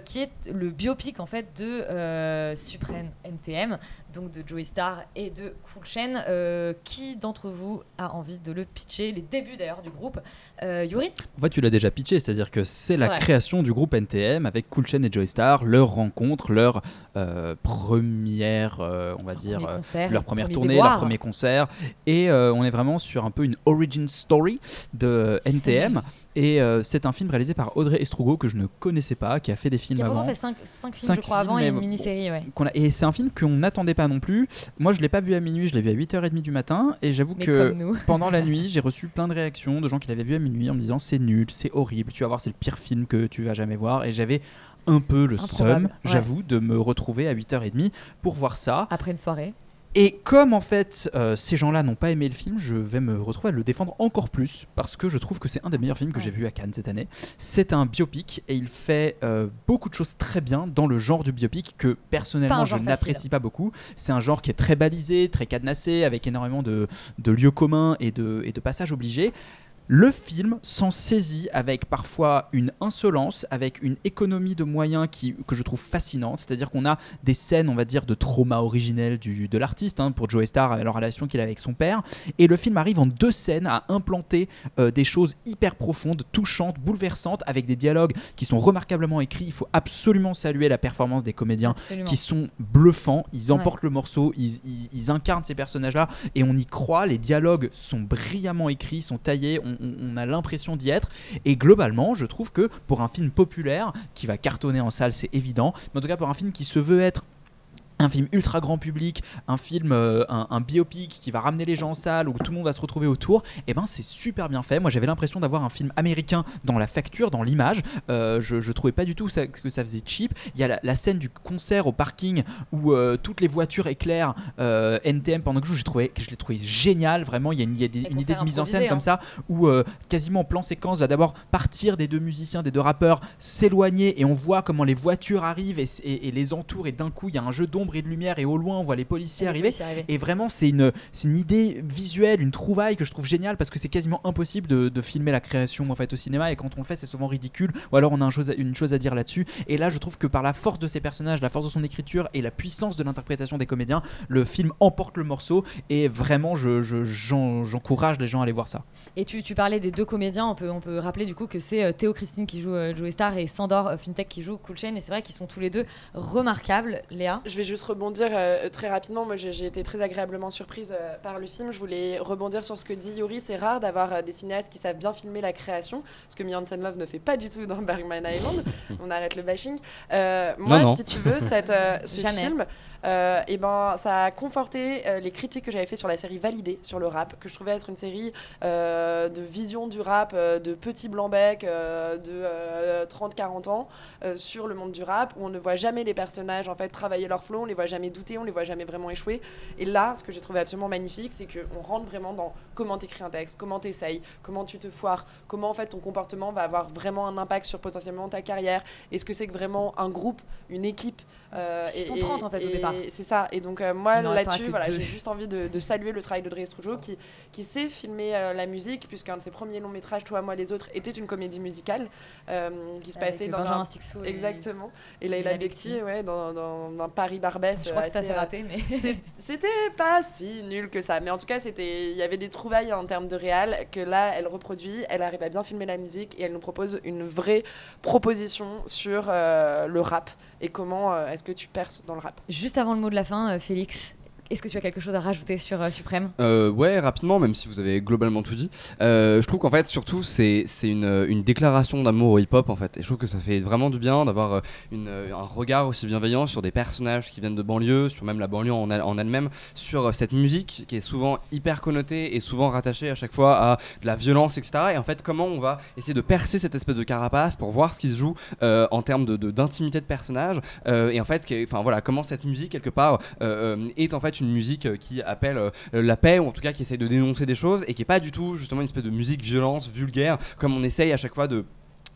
qui est le biopic en fait de Suprême NTM, donc de Joey Star et de Cool Chain. Euh, qui d'entre vous a envie de le pitcher Les débuts d'ailleurs du groupe. Euh, Yuri En fait, tu l'as déjà pitché, c'est-à-dire que c'est la vrai. création du groupe NTM avec Cool Chain et Joey Star, leur rencontre, leur euh, première, on va dire, concert, leur première tournée, déboire. leur premier concert. Et on est vraiment sur un peu une origin story de NTM. Et c'est un film réalisé par Audrey Estrugo que je ne connaissais pas, qui a fait des films Qui a avant. fait 5 films, je crois, avant, et une mini-série, ouais. et c'est un film qu'on n'attendait pas là non plus. Moi, je l'ai pas vu à minuit, je l'ai vu à 8h30 du matin. Et j'avoue que pendant la nuit, j'ai reçu plein de réactions de gens qui l'avaient vu à minuit en me disant c'est nul, c'est horrible, tu vas voir, c'est le pire film que tu vas jamais voir. Et j'avais un peu le seum, ouais. j'avoue, de me retrouver à 8h30 pour voir ça. Après une soirée. Et comme en fait euh, ces gens-là n'ont pas aimé le film, je vais me retrouver à le défendre encore plus parce que je trouve que c'est un des meilleurs films que j'ai vu à Cannes cette année. C'est un biopic et il fait euh, beaucoup de choses très bien dans le genre du biopic que personnellement je n'apprécie pas beaucoup. C'est un genre qui est très balisé, très cadenassé, avec énormément de, de lieux communs et de, et de passages obligés. Le film s'en saisit avec parfois une insolence, avec une économie de moyens qui, que je trouve fascinante. C'est-à-dire qu'on a des scènes, on va dire, de trauma originel du, de l'artiste, hein, pour Joe Star, la relation qu'il a avec son père. Et le film arrive en deux scènes à implanter euh, des choses hyper profondes, touchantes, bouleversantes, avec des dialogues qui sont remarquablement écrits. Il faut absolument saluer la performance des comédiens Absolument. qui sont bluffants. Ils Ouais. emportent le morceau, ils, ils- ils incarnent ces personnages-là et on y croit. Les dialogues sont brillamment écrits, sont taillés, on, on- a l'impression d'y être. Et globalement, je trouve que pour un film populaire qui va cartonner en salle, c'est évident, mais en tout cas pour un film qui se veut être un film ultra grand public, un film, euh, un, un biopic qui va ramener les gens en salle où tout le monde va se retrouver autour, et ben c'est super bien fait. Moi j'avais l'impression d'avoir un film américain dans la facture, dans l'image. Euh, je, je trouvais pas du tout ça- que ça faisait cheap. Il y a la, la scène du concert au parking où euh, toutes les voitures éclairent NTM pendant que je joue. Trouvé que je l'ai trouvé génial. Vraiment, il y a une, il y a des- une idée de mise en scène comme hein. ça où quasiment en plan séquence va d'abord partir des deux musiciens, des deux rappeurs, s'éloigner et on voit comment les voitures arrivent et- et les entourent et d'un coup il y a un jeu d'ombre et de lumière et au loin on voit les policiers Et les arriver. Et vraiment c'est une, c'est une idée visuelle, une trouvaille que je trouve géniale parce que c'est quasiment impossible de, de filmer la création en fait au cinéma et quand on le fait c'est souvent ridicule ou alors on a un chose à- une chose à dire là-dessus. Et là je trouve que par la force de ses personnages, la force de son écriture et la puissance de l'interprétation des comédiens, le film emporte le morceau et vraiment je- je- j'encourage les gens à aller voir ça. Et tu, tu parlais des deux comédiens, on peut, on peut rappeler du coup que c'est euh, Théo Christine qui joue euh, Joey Star et Sandor euh, Fintech qui joue Cool Chain, et c'est vrai qu'ils sont tous les deux remarquables, Léa? Je vais juste rebondir euh, très rapidement. Moi, j'ai été très agréablement surprise euh, par le film. Je voulais rebondir sur ce que dit Yuri. C'est rare d'avoir euh, des cinéastes qui savent bien filmer la création, ce que Mianten Love ne fait pas du tout dans Bergman Island. On arrête le bashing. Moi, non. si tu veux, cette, ce Jamais. film, euh, et ben, ça a conforté euh, les critiques que j'avais fait sur la série Validée sur le rap, que je trouvais être une série euh, de vision du rap, de petits blancs-becs euh, de euh, 30-40 ans sur le monde du rap, où on ne voit jamais les personnages en fait travailler leur flow, on les voit jamais douter, on les voit jamais vraiment échouer. Et là, ce que j'ai trouvé absolument magnifique, c'est qu'on rentre vraiment dans comment t'écris un texte, comment t'essayes, comment tu te foires, comment en fait ton comportement va avoir vraiment un impact sur potentiellement ta carrière. Est-ce que c'est que vraiment un groupe, une équipe euh, Ils et- sont et- 30, en fait, au départ. C'est ça. Et donc euh, moi là-dessus, voilà, j'ai juste envie de, de saluer le travail de Strujo qui, qui sait filmer euh, la musique, puisqu'un de ses premiers longs métrages, Toi, moi, les autres, était une comédie musicale euh, qui se passait dans Benjamin un Sixou exactement. Et Laila Bekti, ouais, dans, dans un Paris Barbès. Je crois que assez raté, mais. C'était pas si nul que ça, mais en tout cas, c'était, il y avait des trouvailles en termes de réal que là, elle reproduit, elle arrive à bien filmer la musique et elle nous propose une vraie proposition sur le rap et comment est-ce que tu perces dans le rap. Juste avant le mot de la fin, euh, Félix, est-ce que tu as quelque chose à rajouter sur euh, Suprême? Euh, ouais, rapidement, même si vous avez globalement tout dit. Euh, je trouve qu'en fait, surtout, c'est une, une déclaration d'amour au hip-hop, en fait. Et je trouve que ça fait vraiment du bien d'avoir euh, euh, un regard aussi bienveillant sur des personnages qui viennent de banlieue, sur même la banlieue en, elle- en elle-même, sur cette musique qui est souvent hyper connotée et souvent rattachée à chaque fois à de la violence, etc. Et en fait, comment on va essayer de percer cette espèce de carapace pour voir ce qui se joue en termes de- de- d'intimité de, personnages. Et en fait, enfin voilà, comment cette musique, quelque part, est en fait une musique euh, qui appelle euh, la paix, ou en tout cas qui essaye de dénoncer des choses, et qui est pas du tout justement une espèce de musique violence, vulgaire, comme on essaye à chaque fois de.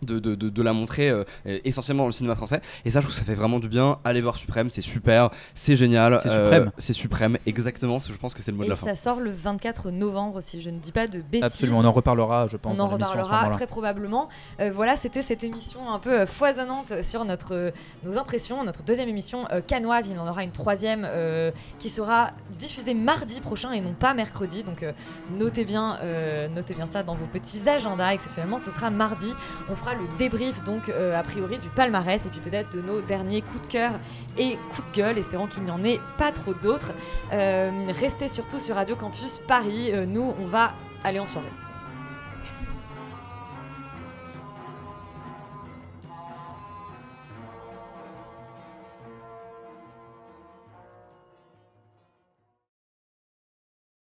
De, de- de- de la montrer euh, essentiellement dans le cinéma français et ça je trouve que ça fait vraiment du bien allez voir Suprême c'est super c'est génial C'est euh, suprême. c'est suprême exactement je pense que c'est le mot de la fin ça sort le 24 novembre, si je ne dis pas de bêtises. Absolument, on en reparlera, je pense, On en reparlera très probablement. Euh, voilà, c'était cette émission un peu euh, foisonnante sur notre, nos impressions, notre deuxième émission euh, canoise. Il y en aura une troisième euh, qui sera diffusée mardi prochain et non pas mercredi. Donc euh, notez, bien, euh, notez bien ça dans vos petits agendas. Exceptionnellement, ce sera mardi. On fera le débrief, donc euh, a priori, du palmarès et puis peut-être de nos derniers coups de cœur et coups de gueule. Espérons qu'il n'y en ait pas trop d'autres. Euh, restez surtout sur Radio Campus Paris. Euh, nous, on va aller en soirée.